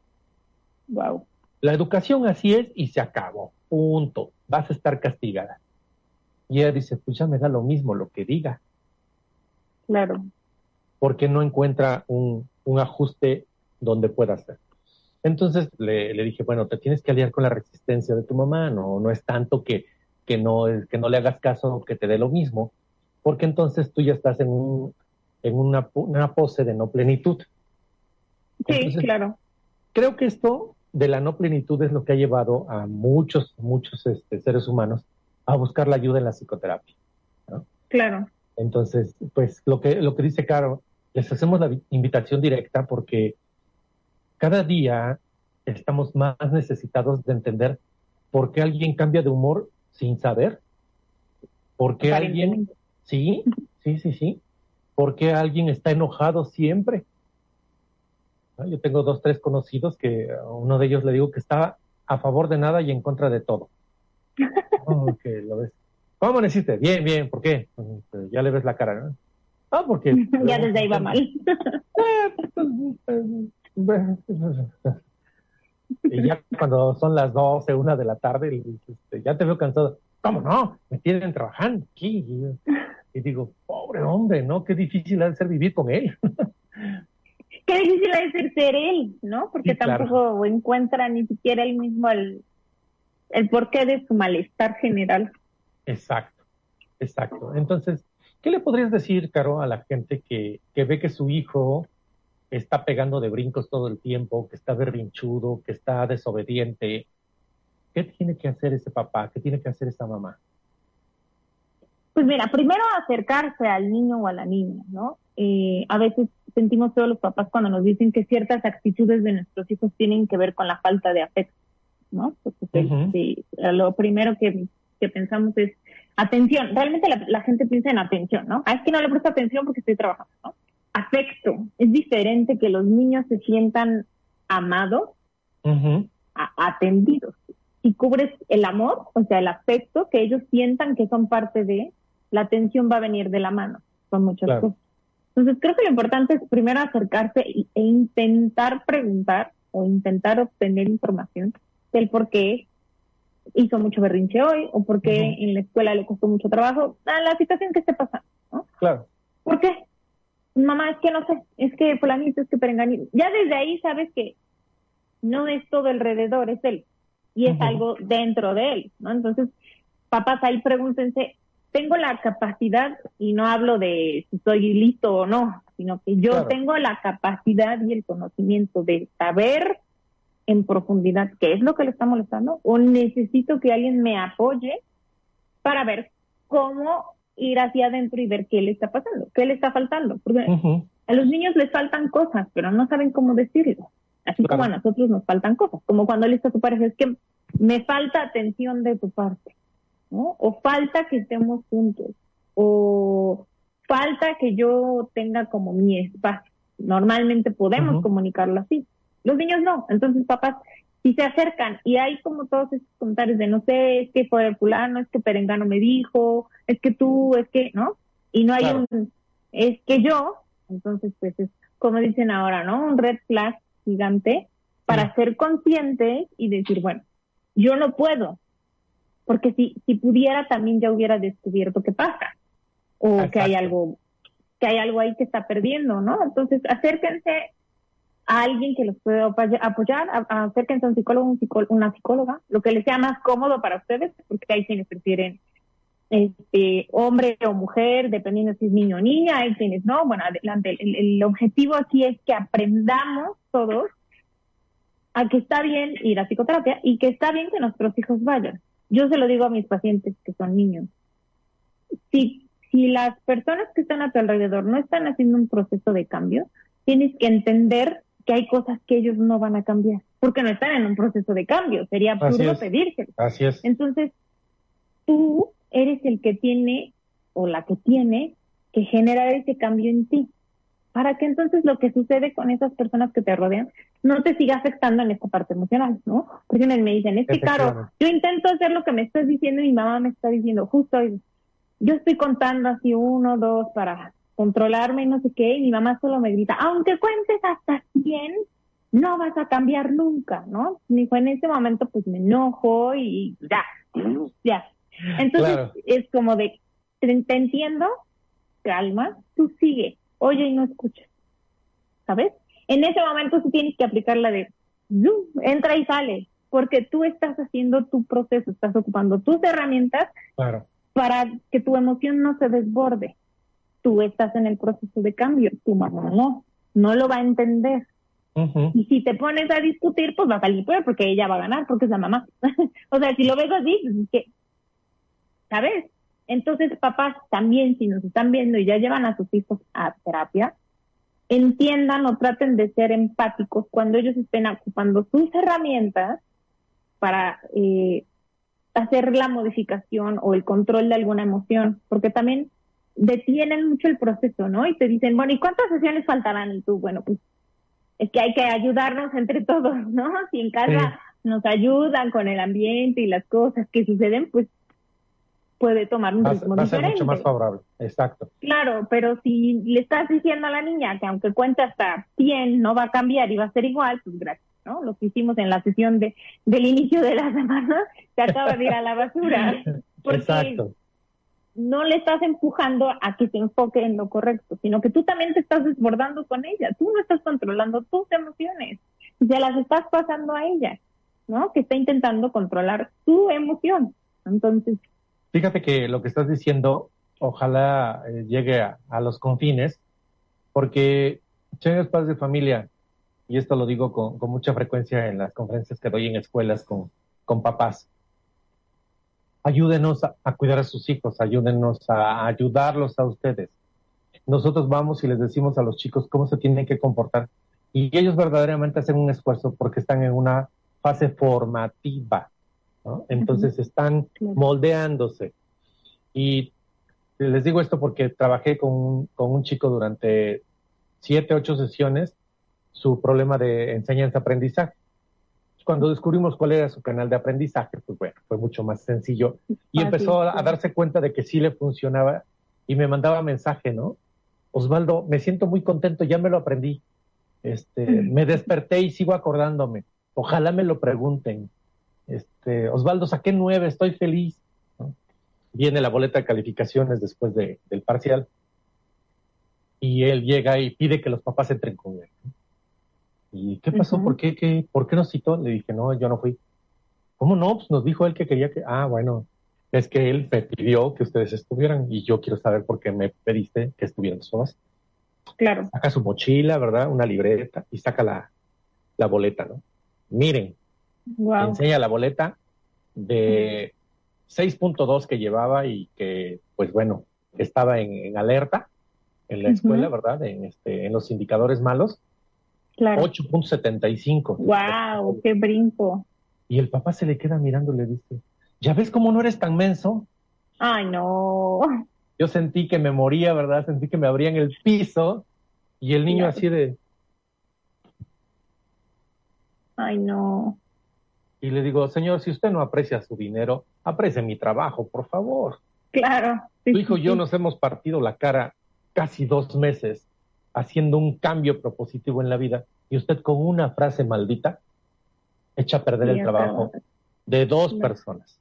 Wow. La educación así es y se acabó. Punto. Vas a estar castigada. Y ella dice, pues ya me da lo mismo lo que diga. Claro. Porque no encuentra un, un ajuste donde pueda hacer. Entonces le, le, dije, bueno, te tienes que aliar con la resistencia de tu mamá, no, no es tanto que, que, no, que no le hagas caso, que te dé lo mismo, porque entonces tú ya estás en, un, en una, una pose de no plenitud. Sí, claro. Creo que esto de la no plenitud es lo que ha llevado a muchos, muchos este, seres humanos a buscar la ayuda en la psicoterapia. ¿no? Claro. Entonces, pues lo que, lo que dice Caro, les hacemos la invitación directa porque cada día estamos más necesitados de entender por qué alguien cambia de humor sin saber, por qué alguien, sí, sí, sí, sí, por qué alguien está enojado siempre. Yo tengo dos, tres conocidos que uno de ellos le digo que está a favor de nada y en contra de todo. Oh, lo ves. ¿Cómo necesitas? Bien, bien, ¿por qué? Pues, ya le ves la cara, ¿no? Ah, porque... ya desde ahí va mal. Y ya cuando son las 12, una de la tarde, este, ya te veo cansado. ¿Cómo no? Me tienen trabajando aquí. Y digo, pobre hombre, ¿no? Qué difícil ha de ser vivir con él. Qué difícil ha de ser ser él, ¿no? Porque tampoco encuentra ni siquiera él mismo el, el porqué de su malestar general. Exacto, exacto. Entonces, ¿qué le podrías decir, Caro, a la gente que, que ve que su hijo está pegando de brincos todo el tiempo, que está berrinchudo, que está desobediente? ¿Qué tiene que hacer ese papá? ¿Qué tiene que hacer esa mamá? Pues mira, primero acercarse al niño o a la niña, ¿no? Eh, a veces sentimos todos los papás cuando nos dicen que ciertas actitudes de nuestros hijos tienen que ver con la falta de afecto. ¿no? lo primero que, pensamos es atención. Realmente la, gente piensa en atención, ¿no? Ah, es que no le presto atención porque estoy trabajando, ¿no? Afecto. Es diferente que los niños se sientan amados, atendidos. Si cubres el amor, o sea, el afecto, que ellos sientan que son parte de, la atención va a venir de la mano con muchas cosas. Entonces, creo que lo importante es primero acercarse e intentar preguntar o intentar obtener información el por qué hizo mucho berrinche hoy o por qué en la escuela le costó mucho trabajo, a la situación que esté pasando, ¿no? Claro. ¿Por qué? Mamá, es que no sé, es que fulanito, es que perenganito. Ya desde ahí sabes que no es todo alrededor, es él. Y es algo dentro de él, ¿no? Entonces, papás, ahí pregúntense, ¿tengo la capacidad, y no hablo de si estoy listo o no, sino que yo tengo la capacidad y el conocimiento de saber en profundidad qué es lo que le está molestando o necesito que alguien me apoye para ver cómo ir hacia adentro y ver qué le está pasando, qué le está faltando. Porque a los niños les faltan cosas, pero no saben cómo decirlo. Así como a nosotros nos faltan cosas. Como cuando le está a tu pareja, es que me falta atención de tu parte, ¿no? O falta que estemos juntos, o falta que yo tenga como mi espacio. Normalmente podemos comunicarlo así. Los niños no. Entonces, papás, si se acercan y hay como todos esos comentarios de no sé, es que fue el fulano, es que Perengano me dijo, es que tú, es que, ¿no? Y no hay un, es que yo, entonces pues es como dicen ahora, ¿no? Un red flag gigante para ser consciente y decir, bueno, yo no puedo, porque si, si pudiera también ya hubiera descubierto qué pasa o que hay algo que hay algo ahí que está perdiendo, ¿no? Entonces, acérquense a alguien que los pueda apoyar, acérquense a un psicólogo, un una psicóloga, lo que les sea más cómodo para ustedes, porque hay quienes prefieren este hombre o mujer, dependiendo si es niño o niña, hay quienes no, bueno, adelante. El, objetivo aquí es que aprendamos todos a que está bien ir a psicoterapia y que está bien que nuestros hijos vayan. Yo se lo digo a mis pacientes que son niños. Si si las personas que están a tu alrededor no están haciendo un proceso de cambio, tienes que entender que hay cosas que ellos no van a cambiar, porque no están en un proceso de cambio, sería absurdo pedírselo. Así es. Entonces, tú eres el que tiene o la que tiene que generar ese cambio en ti, para que entonces lo que sucede con esas personas que te rodean no te siga afectando en esta parte emocional, ¿no? Porque me dicen, es que claro, yo intento hacer lo que me estás diciendo y mi mamá me está diciendo, justo hoy, yo estoy contando así uno, dos para controlarme y no sé qué, y mi mamá solo me grita, aunque cuentes hasta 100, no vas a cambiar nunca, ¿no? Ni fue en ese momento pues me enojo y ya, ya. Entonces es como de, te, entiendo, calma, tú sigue, oye y no escuches, ¿sabes? En ese momento tú tienes que aplicar la de, entra y sale, porque tú estás haciendo tu proceso, estás ocupando tus herramientas claro para que tu emoción no se desborde. Tú estás en el proceso de cambio, tu mamá no, no lo va a entender. Y si te pones a discutir, pues va a salir peor porque ella va a ganar, porque es la mamá. o sea, si lo ves así, pues es que, ¿sabes? Entonces, papás también, si nos están viendo y ya llevan a sus hijos a terapia, entiendan o traten de ser empáticos cuando ellos estén ocupando sus herramientas para eh, hacer la modificación o el control de alguna emoción, porque también detienen mucho el proceso, ¿no? Y te dicen, bueno, ¿y cuántas sesiones faltarán? Y tú, bueno, pues es que hay que ayudarnos entre todos, ¿no? Si en casa nos ayudan con el ambiente y las cosas que suceden, pues puede tomar un ritmo va a ser mucho más favorable, exacto. Claro, pero si le estás diciendo a la niña que aunque cuente hasta 100 no va a cambiar y va a ser igual, pues gracias. ¿no? Lo que hicimos en la sesión de, del inicio de la semana se acaba de ir a la basura. Porque Exacto. No le estás empujando a que se enfoque en lo correcto, sino que tú también te estás desbordando con ella. Tú no estás controlando tus emociones, ya las estás pasando a ella, ¿no? Que está intentando controlar tu emoción. Entonces. Fíjate que lo que estás diciendo, ojalá eh, llegue a, los confines, porque, chéveres padres de familia, y esto lo digo con, mucha frecuencia en las conferencias que doy en escuelas con, con papás. Ayúdenos a, cuidar a sus hijos, ayúdenos a, ayudarlos a ustedes. Nosotros vamos y les decimos a los chicos cómo se tienen que comportar y ellos verdaderamente hacen un esfuerzo porque están en una fase formativa. Entonces están moldeándose. Y les digo esto porque trabajé con con un chico durante siete, ocho sesiones su problema de enseñanza-aprendizaje. Cuando descubrimos cuál era su canal de aprendizaje, pues bueno, fue mucho más sencillo y empezó a, darse cuenta de que sí le funcionaba y me mandaba mensaje, ¿no? Osvaldo, me siento muy contento, ya me lo aprendí. Este, me desperté y sigo acordándome. Ojalá me lo pregunten. Este, Osvaldo, saqué nueve, estoy feliz. Viene la boleta de calificaciones después de, del parcial y él llega y pide que los papás entren con él. ¿Y qué pasó? ¿Por, qué, qué, ¿Por qué nos citó? Le dije, no, yo no fui. ¿Cómo no? Pues nos dijo él que quería que... Ah, bueno, es que él me pidió que ustedes estuvieran y yo quiero saber por qué me pediste que estuvieran todas. Claro. Saca su mochila, ¿verdad? Una libreta y saca la, la boleta, ¿no? Miren, wow. enseña la boleta de 6.2 que llevaba y que, pues bueno, estaba en, alerta en la escuela, ¿verdad? En, este, en los indicadores malos. Claro. 8.75. ¡Wow! ¡Qué brinco! Y el papá se le queda mirando y le dice, ¿ya ves cómo no eres tan menso? Ay, no. Yo sentí que me moría, ¿verdad? Sentí que me abrían el piso y el niño así de... Ay, no. Y le digo, señor, si usted no aprecia su dinero, aprecie mi trabajo, por favor. Claro. Sí, Tu hijo y yo sí. nos hemos partido la cara casi dos meses haciendo un cambio propositivo en la vida y usted con una frase maldita echa a perder el trabajo está. de dos personas.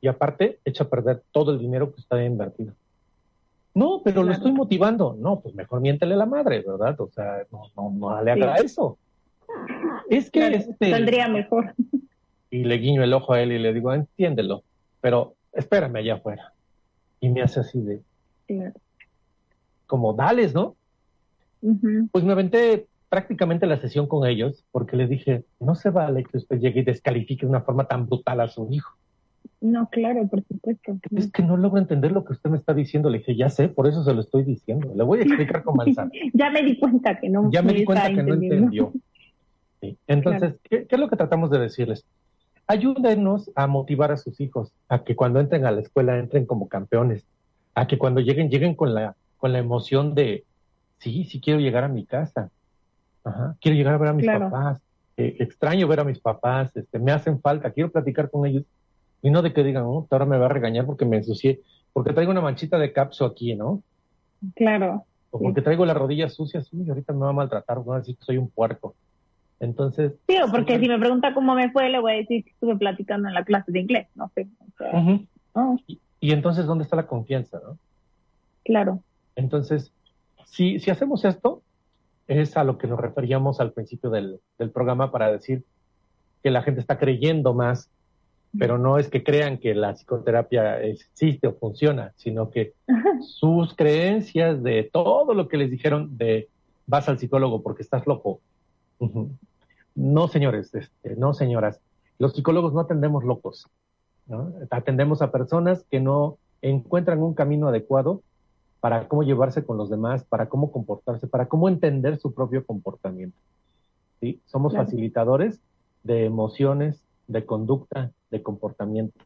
Y aparte, echa a perder todo el dinero que ha invertido. No, pero lo estoy motivando. No, pues mejor miéntele la madre, ¿verdad? O sea, no, no, no le haga Sí. eso. Es que Claro, este... Saldría mejor. Y le guiño el ojo a él y le digo, entiéndelo, pero espérame allá afuera. Y me hace así de, Claro. como, dales, ¿no? Pues me aventé prácticamente la sesión con ellos porque le dije, no se vale que usted llegue y descalifique de una forma tan brutal a su hijo. No, claro, por supuesto. Es que no logro entender lo que usted me está diciendo. Le dije, ya sé, por eso se lo estoy diciendo. Le voy a explicar con manzana. Ya me di cuenta que no Ya me di cuenta que no entendió. Sí. Entonces, ¿qué, qué es lo que tratamos de decirles? Ayúdenos a motivar a sus hijos a que cuando entren a la escuela entren como campeones, a que cuando lleguen lleguen con la con la emoción de sí, sí quiero llegar a mi casa, Ajá, quiero llegar a ver a mis Claro. papás, eh, extraño ver a mis papás, este, me hacen falta, quiero platicar con ellos y no de que digan, oh, ahora me va a regañar porque me ensucié, porque traigo una manchita de capso aquí, ¿no? Claro. O Sí. porque traigo las rodillas sucias, uy, ahorita me va a maltratar, van a decir que soy un puerco. Entonces, Sí, o porque si me pregunta cómo me fue, le voy a decir que estuve platicando en la clase de inglés. No sé. O sea, y, y entonces, ¿dónde está la confianza, no? claro. Entonces, si, si hacemos esto, es a lo que nos referíamos al principio del, del programa para decir que la gente está creyendo más, pero no es que crean que la psicoterapia existe o funciona, sino que sus creencias de todo lo que les dijeron de vas al psicólogo porque estás loco. No, señores, este, no, señoras. Los psicólogos no atendemos locos. ¿no? Atendemos a personas que no encuentran un camino adecuado para cómo llevarse con los demás, para cómo comportarse, para cómo entender su propio comportamiento. ¿sí? Somos Claro. facilitadores de emociones, de conducta, de comportamiento.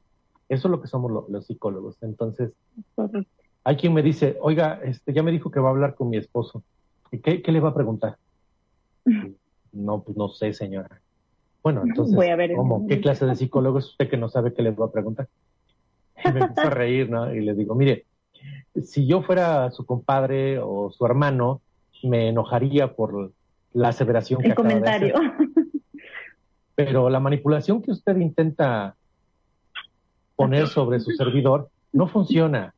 Eso es lo que somos lo- los psicólogos. Entonces, Correcto. hay quien me dice, oiga, este, ya me dijo que va a hablar con mi esposo. ¿Y ¿Qué, qué le va a preguntar? No, pues no sé, señora. Bueno, entonces, Voy a ver. ¿cómo? ¿Qué clase de psicólogo es usted que no sabe qué le va a preguntar? Y me a reír, ¿no? Y le digo, mire, si yo fuera su compadre o su hermano, me enojaría por la aseveración que El acaba de comentario. hacer. Pero la manipulación que usted intenta poner sobre su servidor no funciona.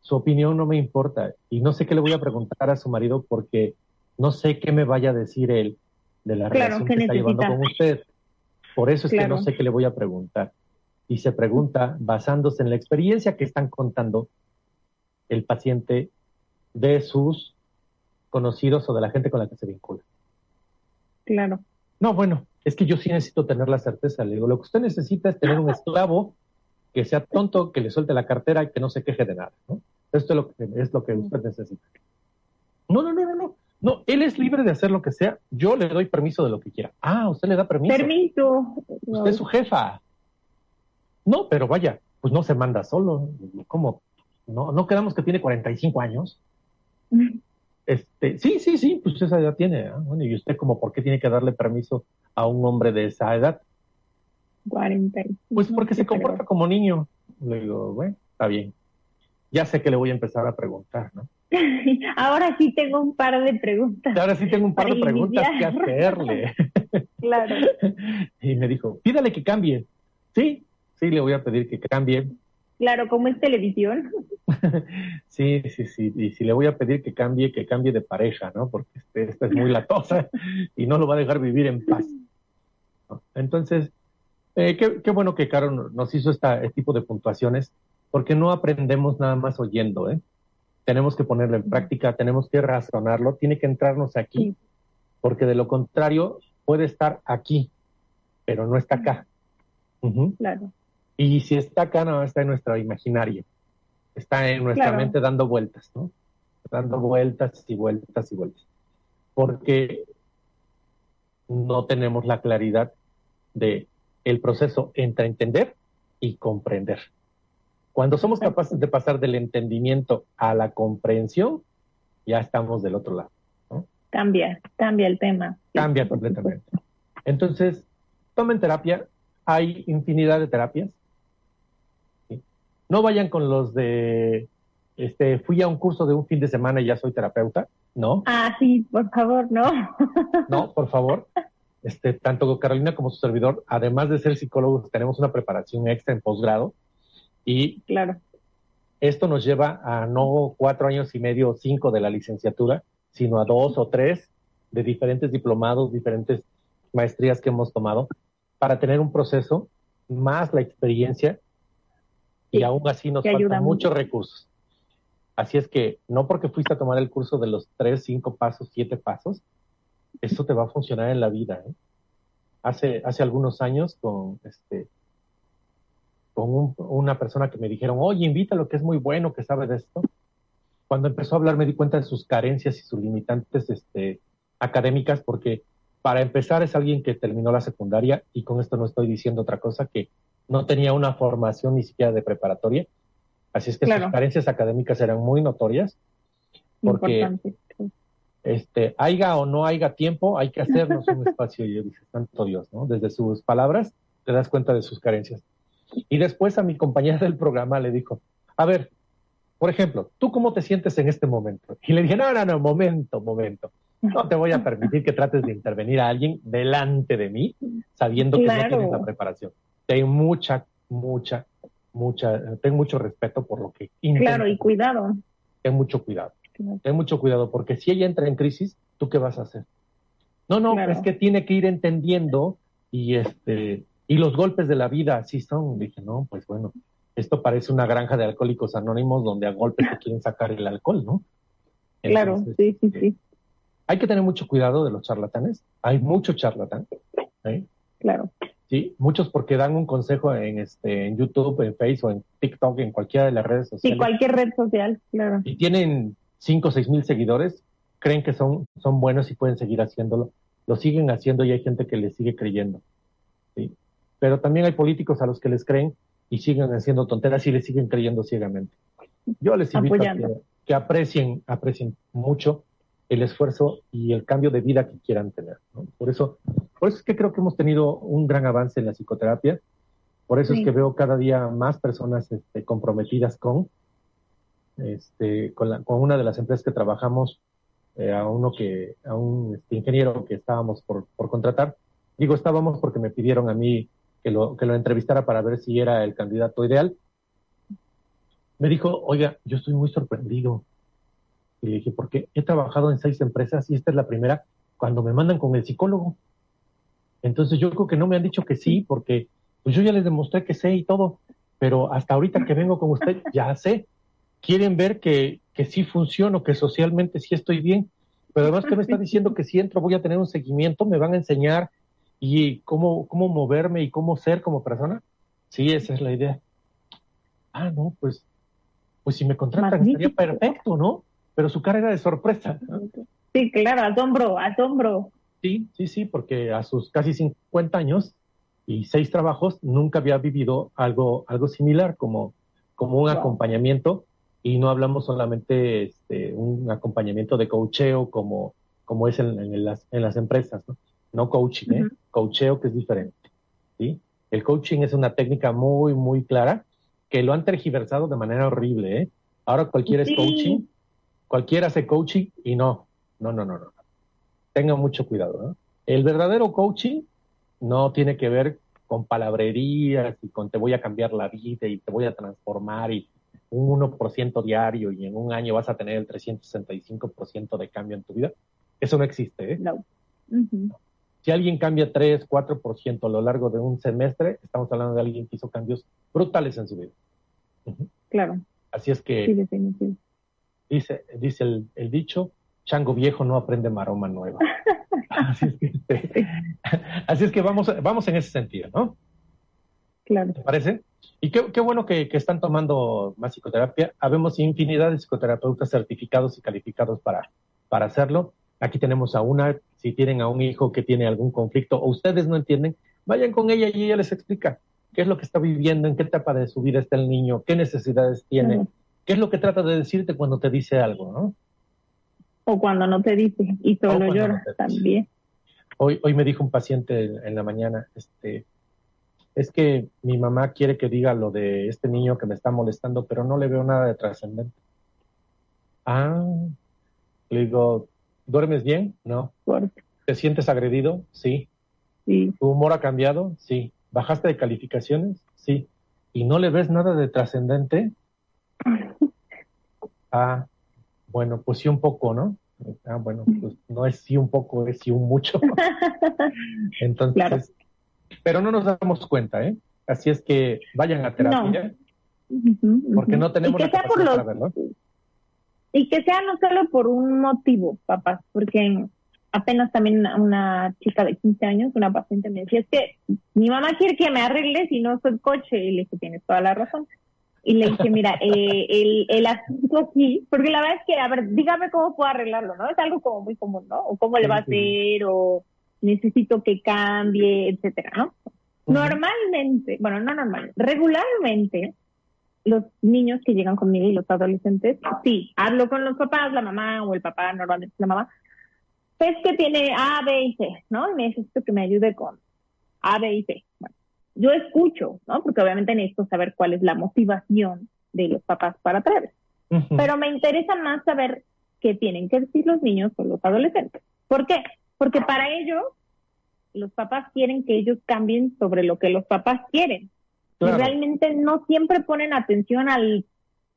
Su opinión no me importa. Y no sé qué le voy a preguntar a su marido porque no sé qué me vaya a decir él de la Claro, relación ¿qué que está llevando con usted. Por eso es que no sé qué le voy a preguntar. Y se pregunta basándose en la experiencia que están contando el paciente de sus conocidos o de la gente con la que se vincula. Claro. No, bueno, es que yo sí necesito tener la certeza. Le digo, lo que usted necesita es tener un esclavo que sea tonto, que le suelte la cartera y que no se queje de nada. ¿no? Esto es lo que, es lo que usted necesita. No, no, no, no, no. No, él es libre de hacer lo que sea. Yo le doy permiso de lo que quiera. Ah, usted le da permiso. Permiso. Usted es su jefa. No, pero vaya, pues no se manda solo. ¿Cómo? No, no quedamos que tiene 45 años. Este, sí, sí, sí, pues esa edad tiene. ¿ah? Bueno, y usted como, ¿por qué tiene que darle permiso a un hombre de esa edad? 40. Pues porque se comporta como niño. Le digo, bueno, está bien. Ya sé que le voy a empezar a preguntar, ¿no? Ahora sí tengo un par de preguntas. Ahora sí tengo un par de preguntas que hacerle. Claro. Y me dijo, pídale que cambie. Sí, sí, le voy a pedir que cambie. Claro, como es televisión. Sí, sí, sí. Y si le voy a pedir que cambie, que cambie de pareja, ¿no? Porque este, esta es muy latosa y no lo va a dejar vivir en paz. ¿no? Entonces, eh, qué, qué bueno que Caro nos hizo esta, este tipo de puntuaciones, porque no aprendemos nada más oyendo, ¿eh? Tenemos que ponerlo en práctica, tenemos que razonarlo, tiene que entrarnos aquí, porque de lo contrario puede estar aquí, pero no está acá. Claro. Y si está acá, no está en nuestro imaginario. Está en nuestra Claro. mente dando vueltas, ¿no? Dando vueltas y vueltas y vueltas. Porque no tenemos la claridad de el proceso entre entender y comprender. Cuando somos capaces de pasar del entendimiento a la comprensión, ya estamos del otro lado. Cambia, cambia el tema. Cambia completamente. Entonces, tomen terapia. Hay infinidad de terapias. No vayan con los de, este, fui a un curso de un fin de semana y ya soy terapeuta. No. Ah, sí, por favor, no. no, por favor. Este, tanto Carolina como su servidor, además de ser psicólogos, tenemos una preparación extra en posgrado y claro. esto nos lleva a no cuatro años y medio o cinco de la licenciatura, sino a dos o tres de diferentes diplomados, diferentes maestrías que hemos tomado para tener un proceso más la experiencia y aún así nos faltan muchos recursos. Así es que no porque fuiste a tomar el curso de los tres, cinco pasos, siete pasos, eso te va a funcionar en la vida. ¿eh? Hace, hace algunos años con este con una persona que me dijeron, oye, invítalo, que es muy bueno, que sabe de esto. Cuando empezó a hablar me di cuenta de sus carencias y sus limitantes este, académicas, porque para empezar es alguien que terminó la secundaria y con esto no estoy diciendo otra cosa, que no tenía una formación ni siquiera de preparatoria. Así es que sus carencias académicas eran muy notorias, porque este, haya o no haya tiempo, hay que hacernos un espacio. Y yo dije, santo Dios, ¿no? Desde sus palabras te das cuenta de sus carencias. Y después a mi compañera del programa le dijo, a ver, por ejemplo, ¿tú cómo te sientes en este momento? Y le dije, no, no, no, momento, momento. No te voy a permitir que trates de intervenir a alguien delante de mí, sabiendo que no tienes la preparación. Tengo mucha, mucha, mucha, tengo mucho respeto por lo que Claro, y cuidado. Ten mucho cuidado. Ten mucho cuidado, porque si ella entra en crisis, ¿tú qué vas a hacer? No, no, es que tiene que ir entendiendo y este y los golpes de la vida así son. Dije, no, pues bueno, esto parece una granja de alcohólicos anónimos donde a golpes te quieren sacar el alcohol, ¿no? claro, sí, sí, sí. Hay que tener mucho cuidado de los charlatanes. Hay mucho charlatán. ¿eh? Claro. Sí, muchos porque dan un consejo en este en YouTube, en Facebook, en TikTok, en cualquiera de las redes sociales. Sí, cualquier red social, claro. Y tienen cinco o seis mil seguidores, creen que son, son buenos y pueden seguir haciéndolo. Lo siguen haciendo y hay gente que les sigue creyendo. ¿sí? Pero también hay políticos a los que les creen y siguen haciendo tonteras y les siguen creyendo ciegamente. Yo les invito a que, aprecien, aprecien mucho el esfuerzo y el cambio de vida que quieran tener. Por eso, por eso es que creo que hemos tenido un gran avance en la psicoterapia. Por eso es que veo cada día más personas este, comprometidas con, este, con, la, con, una de las empresas que trabajamos, eh, a uno que, a un este, ingeniero que estábamos por, por, contratar. Digo estábamos porque me pidieron a mí que lo, que lo entrevistara para ver si era el candidato ideal. Me dijo, oiga, yo estoy muy sorprendido. Y le dije, porque he trabajado en seis empresas y esta es la primera cuando me mandan con el psicólogo. Entonces yo creo que no me han dicho que sí, porque pues yo ya les demostré que sé y todo, pero hasta ahorita que vengo con usted ya sé. Quieren ver que, que sí funciono, que socialmente sí estoy bien, pero además que me está diciendo que si entro voy a tener un seguimiento, me van a enseñar y cómo, cómo moverme y cómo ser como persona. Sí, esa es la idea. Ah, no, pues, pues si me contratan sería perfecto, ¿no? Pero su cara era de sorpresa. Sí, claro, asombro, asombro. Sí, sí, sí, porque a sus casi 50 años y seis trabajos nunca había vivido algo, algo similar como, como un acompañamiento y no hablamos solamente este, un acompañamiento de coacheo como, como es en, las, en las empresas, ¿no? No coaching, ¿eh? Coacheo que es diferente, ¿sí? El coaching es una técnica muy, muy clara que lo han tergiversado de manera horrible, ¿eh? Ahora cualquiera es coaching Cualquiera hace coaching y no, no, no, no, no. Tengan mucho cuidado. ¿no? El verdadero coaching no tiene que ver con palabrerías y con te voy a cambiar la vida y te voy a transformar y un 1% diario y en un año vas a tener el 365% de cambio en tu vida. Eso no existe. ¿eh? No. Si alguien cambia 3, 4% a lo largo de un semestre, estamos hablando de alguien que hizo cambios brutales en su vida. Claro. Así es que dice, dice el, dicho, chango viejo no aprende maroma nueva. así, es que, este, así es que vamos, vamos en ese sentido, ¿no? Claro. ¿Te parece? Y qué, bueno que, están tomando más psicoterapia. Habemos infinidad de psicoterapeutas certificados y calificados para, para hacerlo. Aquí tenemos a una, si tienen a un hijo que tiene algún conflicto o ustedes no entienden, vayan con ella y ella les explica qué es lo que está viviendo, en qué etapa de su vida está el niño, qué necesidades tiene, qué es lo que trata de decirte cuando te dice algo, ¿no? O cuando no te dice y solo llora también. Hoy, hoy me dijo un paciente en la mañana, este, es que mi mamá quiere que diga lo de este niño que me está molestando, pero no le veo nada de trascendente. Ah, le digo, ¿duermes bien? No. ¿Te sientes agredido? Sí. Sí. ¿Tu humor ha cambiado? Sí. ¿Bajaste de calificaciones? Sí. ¿Y no le ves nada de trascendente? Ah, bueno, pues sí un poco, ¿no? Ah, bueno, pues no es sí un poco, es sí un mucho. Entonces, pero no nos damos cuenta, ¿eh? Así es que vayan a terapia, porque no tenemos la capacidad para verlo. Y que sea no solo por un motivo, papás, porque apenas también una chica de 15 años, una paciente me decía, es que mi mamá quiere que me arregle si no soy coche. Y le dije, tienes toda la razón. Y le dije, mira, eh, el, el asunto aquí, porque la verdad es que, a ver, dígame cómo puedo arreglarlo, ¿no? Es algo como muy común, ¿no? O cómo le va a hacer, o necesito que cambie, etcétera, ¿no? Normalmente, bueno, no normal, regularmente los niños que llegan conmigo y los adolescentes, sí, hablo con los papás, la mamá o el papá, normalmente la mamá, es que tiene A, B y C, ¿no? Y necesito que me ayude con A, B y C. Yo escucho, ¿no? Porque obviamente necesito saber cuál es la motivación de los papás para traer. Pero me interesa más saber qué tienen que decir los niños o los adolescentes. ¿Por qué? Porque para ellos, los papás quieren que ellos cambien sobre lo que los papás quieren. Y realmente no siempre ponen atención al,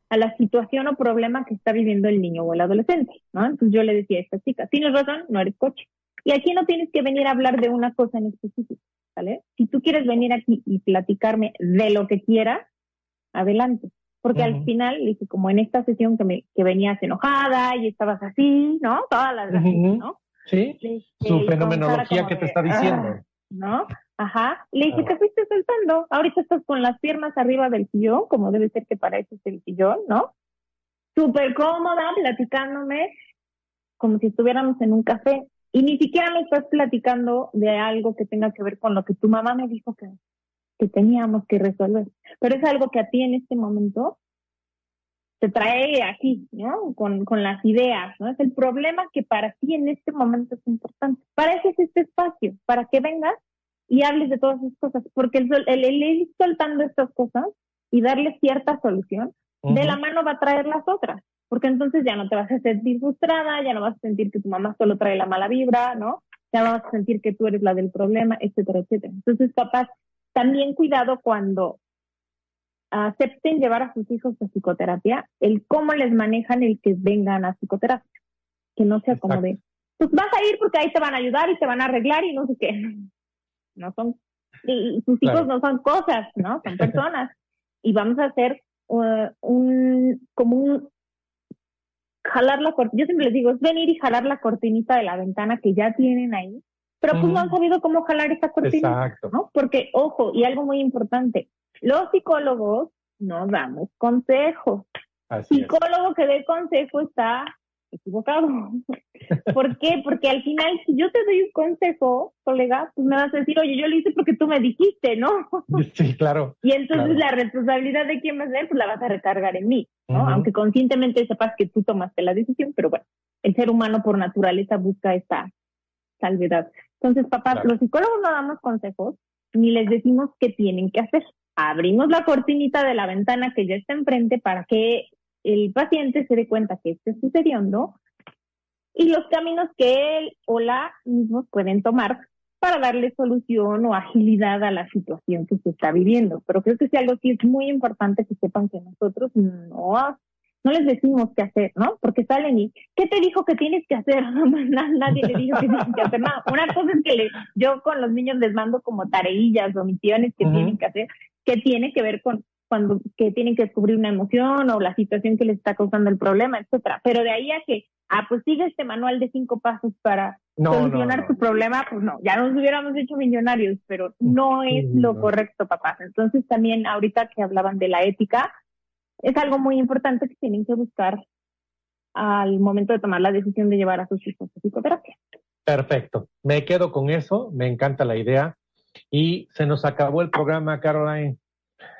a la situación o problema que está viviendo el niño o el adolescente, ¿no? Entonces yo le decía a esta chica, tienes razón, no eres coche. Y aquí no tienes que venir a hablar de una cosa en específico, ¿vale? Si tú quieres venir aquí y platicarme de lo que quieras, adelante. Porque al final, dije, como en esta sesión que, me, que venías enojada y estabas así, ¿no? Todas las veces, ¿no? Sí, su fenomenología que te está diciendo. Ah, ¿No? Ajá. Le dije, te fuiste soltando. Ahorita estás con las piernas arriba del sillón, como debe ser que para eso es el sillón, ¿no? Súper cómoda, platicándome, como si estuviéramos en un café. Y ni siquiera me estás platicando de algo que tenga que ver con lo que tu mamá me dijo que, que teníamos que resolver. Pero es algo que a ti en este momento te trae aquí, ¿no? Con, con las ideas, ¿no? Es el problema que para ti en este momento es importante. Para eso es este espacio, para que vengas y hables de todas esas cosas, porque el, el, ir soltando estas cosas y darle cierta solución, de la mano va a traer las otras, porque entonces ya no te vas a sentir frustrada, ya no vas a sentir que tu mamá solo trae la mala vibra, ¿no? Ya no vas a sentir que tú eres la del problema, etcétera, etcétera. Entonces, papás, también cuidado cuando acepten llevar a sus hijos a psicoterapia, el cómo les manejan el que vengan a psicoterapia, que no sea como de, pues vas a ir porque ahí te van a ayudar y te van a arreglar y no sé qué. No son, y, sus hijos no son cosas, ¿no? Son personas. y vamos a hacer uh, un, como un, jalar la cortinita, yo siempre les digo, es venir y jalar la cortinita de la ventana que ya tienen ahí, pero pues no han sabido cómo jalar esa cortina, ¿no? Porque, ojo, y algo muy importante, los psicólogos no damos consejos. Psicólogo que dé consejo está equivocado. ¿Por qué? Porque al final, si yo te doy un consejo, colega, pues me vas a decir, oye, yo lo hice porque tú me dijiste, ¿no? Sí, claro. Y entonces la responsabilidad de quién va a ser, pues la vas a recargar en mí, ¿no? Aunque conscientemente sepas que tú tomaste la decisión, pero bueno, el ser humano por naturaleza busca esta salvedad. Entonces, papás, los psicólogos no damos consejos ni les decimos qué tienen que hacer abrimos la cortinita de la ventana que ya está enfrente para que el paciente se dé cuenta que esté sucediendo y los caminos que él o la mismos pueden tomar para darle solución o agilidad a la situación que se está viviendo. Pero creo que si algo sí es muy importante que sepan que nosotros no, no les decimos qué hacer, ¿no? Porque salen y, ¿qué te dijo que tienes que hacer? Nadie le dijo que tienes que hacer nada. Una cosa es que yo con los niños les mando como tareillas o misiones que tienen que hacer que tiene que ver con cuando que tienen que descubrir una emoción o la situación que les está causando el problema, etcétera. Pero de ahí a que, ah, pues sigue este manual de cinco pasos para solucionar tu problema, pues no, ya nos hubiéramos hecho millonarios, pero no es lo correcto, papás. Entonces también ahorita que hablaban de la ética, es algo muy importante que tienen que buscar al momento de tomar la decisión de llevar a sus hijos a psicoterapia. Perfecto, me quedo con eso, me encanta la idea Y se nos acabó el programa, Caroline.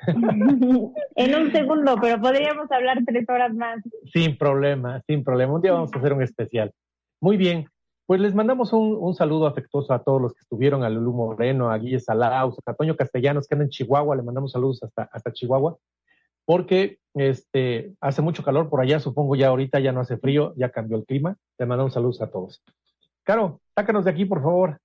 en un segundo, pero podríamos hablar tres horas más. Sin problema, sin problema. Un día vamos a hacer un especial. Muy bien. Pues les mandamos un, saludo afectuoso a todos los que estuvieron, a Lulú Moreno, a Guille Salaus, a Toño Castellanos, que anda en Chihuahua, le mandamos saludos hasta, hasta Chihuahua, porque este, hace mucho calor por allá, supongo ya ahorita ya no hace frío, ya cambió el clima. Le mandamos saludos a todos. Caro, sácanos de aquí, por favor.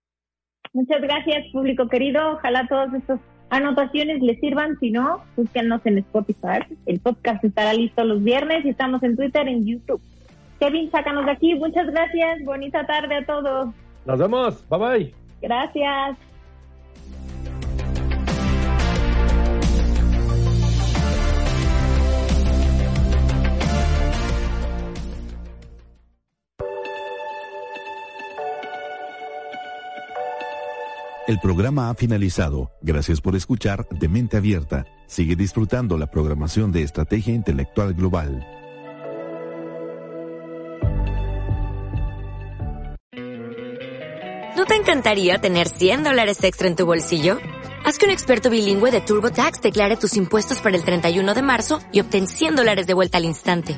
Muchas gracias, público querido. Ojalá todas estas anotaciones les sirvan. Si no, búsquenos en Spotify. El podcast estará listo los viernes y estamos en Twitter, en YouTube. Kevin, sácanos de aquí. Muchas gracias. Bonita tarde a todos. Nos vemos. Bye bye. Gracias. El programa ha finalizado. Gracias por escuchar De Mente Abierta. Sigue disfrutando la programación de Estrategia Intelectual Global. ¿No te encantaría tener 100 dólares extra en tu bolsillo? Haz que un experto bilingüe de TurboTax declare tus impuestos para el 31 de marzo y obtén 100 dólares de vuelta al instante.